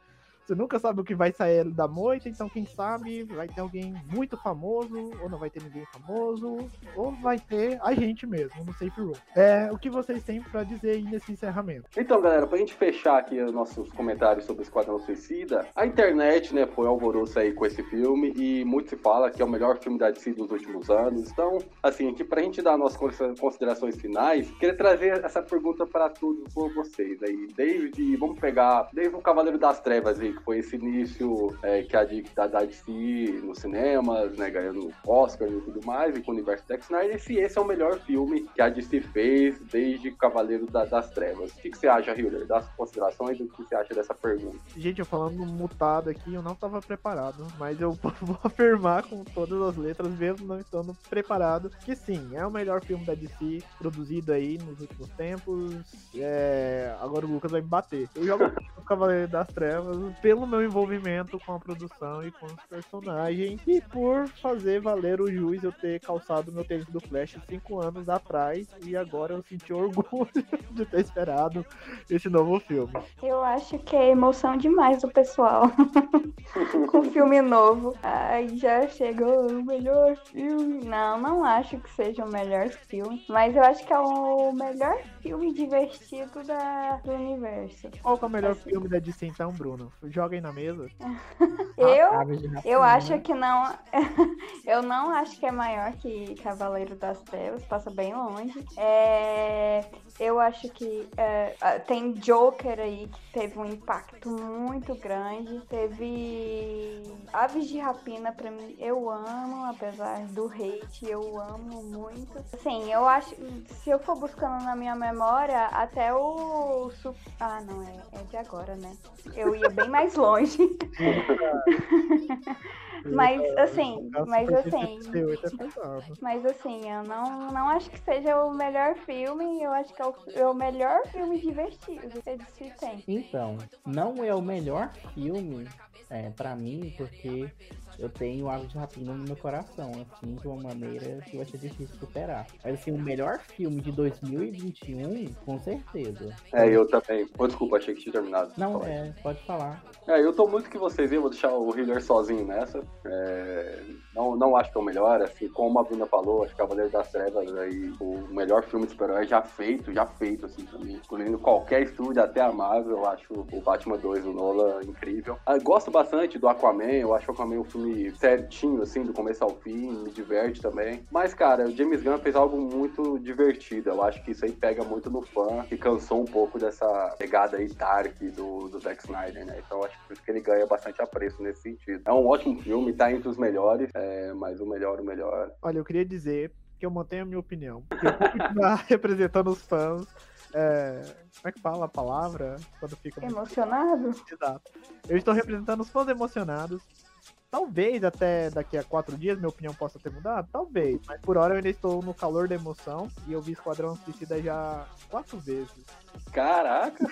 Você nunca sabe o que vai sair da moita, então quem sabe vai ter alguém muito famoso, ou não vai ter ninguém famoso, ou vai ter a gente mesmo no Safe Room. É, o que vocês têm pra dizer aí nesse encerramento? Então, galera, pra gente fechar aqui os nossos comentários sobre Esquadrão Suicida, a internet, né, foi alvoroço aí com esse filme e muito se fala que é o melhor filme da DC dos últimos anos. Então, assim, aqui pra gente dar nossas considera- considerações finais, queria trazer essa pergunta pra todos vocês aí. Desde, vamos pegar, desde o Cavaleiro das Trevas aí, que foi esse início é, que a da, DC nos cinemas, né, ganhando Oscar e tudo mais, e com o universo Zack Snyder, se esse é o melhor filme que a DC fez desde Cavaleiro da, das Trevas. O que, que você acha, Hiller? Das considerações do que você acha dessa pergunta? Gente, eu falando mutado aqui, eu não estava preparado, mas eu *laughs* vou afirmar com todas as letras, mesmo não estando preparado, que sim, é o melhor filme da DC produzido aí nos últimos tempos. É... Agora o Lucas vai me bater. Eu jogo o *laughs* Cavaleiro das Trevas pelo meu envolvimento com a produção e com os personagens e por fazer valer o juiz eu ter calçado meu tênis do Flash cinco anos atrás e agora eu senti orgulho *laughs* de ter esperado esse novo filme. Eu acho que é emoção demais do pessoal *laughs* com o filme novo. Ai, já chegou o melhor filme. Não, não acho que seja o melhor filme, mas eu acho que é o melhor filme divertido da, do universo. Qual é o melhor assim. filme da DC então, Bruno? Joga aí na mesa. *laughs* eu, eu acho que não. *laughs* eu não acho que é maior que Cavaleiro das Trevas, passa bem longe. É, eu acho que é, tem Joker aí que teve um impacto muito grande. Teve Aves de Rapina, pra mim, eu amo, apesar do hate, eu amo muito. Assim, eu acho, se eu for buscando na minha memória, até o. Ah, não, é, é de agora, né? Eu ia bem mais longe. *laughs* *laughs* Mas assim, mas assim. Mas assim, eu não, não acho que seja o melhor filme, eu acho que é o, é o melhor filme divertido que se tem. Então, não é o melhor filme é, para mim, porque eu tenho Água de Rapina no meu coração, assim, de uma maneira que vai ser difícil superar. Mas assim, o melhor filme de 2021, com certeza. É, eu também. Oh, desculpa, achei que tinha terminado. Não, é, pode falar. É, eu tô muito que vocês viram, vou deixar o Hiller sozinho nessa. É, não, não acho que é o melhor, assim, como a Bruna falou, acho que Cavaleiro das Trevas aí, o melhor filme de super-herói já feito, já feito, assim, pra mim. Incluindo qualquer estúdio, até a Marvel, eu acho o Batman 2 do Nola incrível. Eu gosto bastante do Aquaman, eu acho o Aquaman um filme filme certinho, assim, do começo ao fim, me diverte também. Mas, cara, o James Gunn fez algo muito divertido. Eu acho que isso aí pega muito no fã, que cansou um pouco dessa pegada aí dark do, do Zack Snyder, né? Então acho que por isso que ele ganha bastante apreço nesse sentido. É um ótimo filme, tá entre os melhores, é, mas o melhor, o melhor. Olha, eu queria dizer que eu mantenho a minha opinião. Porque eu vou continuar *laughs* representando os fãs. É, como é que fala a palavra? Quando fica. Emocionado? *laughs* Exato. Eu estou representando os fãs emocionados. Talvez até daqui a quatro dias minha opinião possa ter mudado, talvez. Mas por hora eu ainda estou no calor da emoção e eu vi Esquadrão Suicida já quatro vezes. Caraca!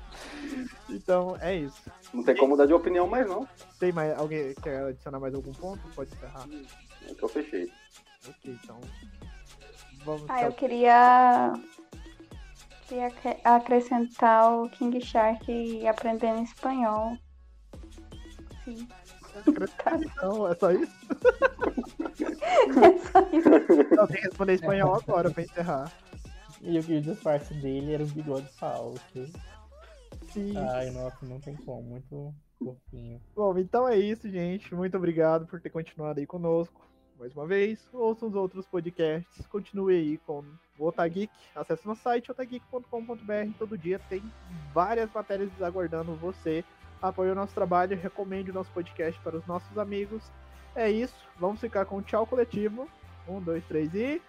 *laughs* então é isso. Não tem como mudar de opinião mais não. Tem mais alguém quer adicionar mais algum ponto? Pode encerrar. Então fechei. Ok, então. Vamos ah, eu queria queria acrescentar o King Shark aprendendo espanhol. Sim. Não, é só isso? é só isso. Não, tem que responder espanhol agora pra encerrar. E o disfarce dele era o bigode falso. Sim. Ai, nossa, não tem como. Muito fofinho. Bom, então é isso, gente. Muito obrigado por ter continuado aí conosco. Mais uma vez, ouçam os outros podcasts. Continue aí com o Otageek. Acesse nosso site otageek.com.br. Todo dia tem várias matérias aguardando você apoie o nosso trabalho, recomende o nosso podcast para os nossos amigos. É isso, vamos ficar com o tchau coletivo. Um, dois, três e.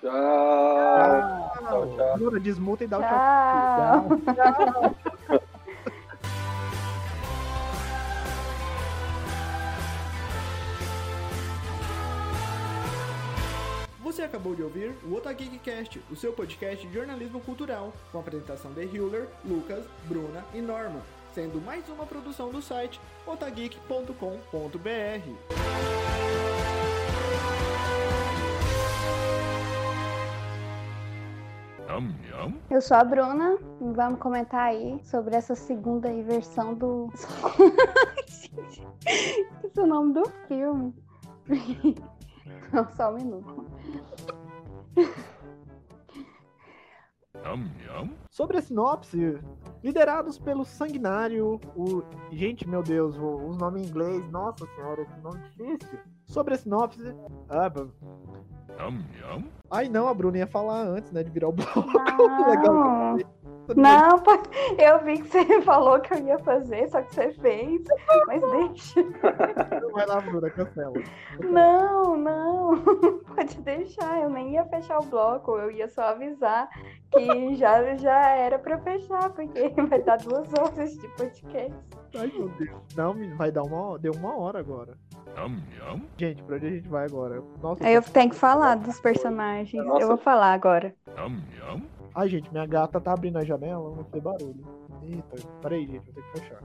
Tchau! Tchau, tchau. Desmuta e dá o tchau. Tchau! tchau. *laughs* Você acabou de ouvir o Otageekcast, o seu podcast de jornalismo cultural, com a apresentação de Hiller, Lucas, Bruna e Norma sendo mais uma produção do site otageek.com.br. Eu sou a Bruna e vamos comentar aí sobre essa segunda versão do. *laughs* Esse é o nome do filme. Não, só um minuto. Sobre a sinopse, liderados pelo Sanguinário, o. Gente, meu Deus, os nomes em inglês, nossa senhora, esse nome difícil. Sobre a sinopse. Ah, Ai não, a Bruna ia falar antes, né, de virar o bloco. *laughs* Legal. Não, *laughs* eu vi que você *laughs* falou que eu ia fazer, só que você fez. Mas *laughs* deixa. Vai lá, Bruna, cancela. Não, não. Pode deixar. Eu nem ia fechar o bloco. Eu ia só avisar que já, já era pra fechar, porque vai dar duas horas de podcast. Ai, meu Deus. Não, vai dar uma, deu uma hora agora. Gente, pra onde a gente vai agora? Nossa, Aí eu tenho que falar dos personagens. Nossa. Eu vou falar agora. Yum, yum. Ai, gente, minha gata tá abrindo a janela, não tem barulho. Eita, peraí, gente, vou ter que fechar.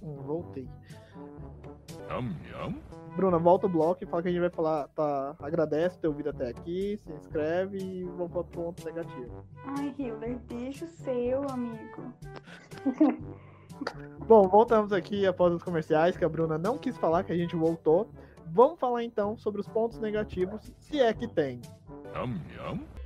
Hum, voltei. Yum, yum. Bruna, volta o bloco e fala que a gente vai falar, tá? Agradece ter ouvido até aqui, se inscreve e vamos para o ponto negativo. Ai, Hilder, deixa o seu, amigo. *laughs* Bom, voltamos aqui após os comerciais, que a Bruna não quis falar que a gente voltou. Vamos falar então sobre os pontos negativos, se é que tem. Yum, yum.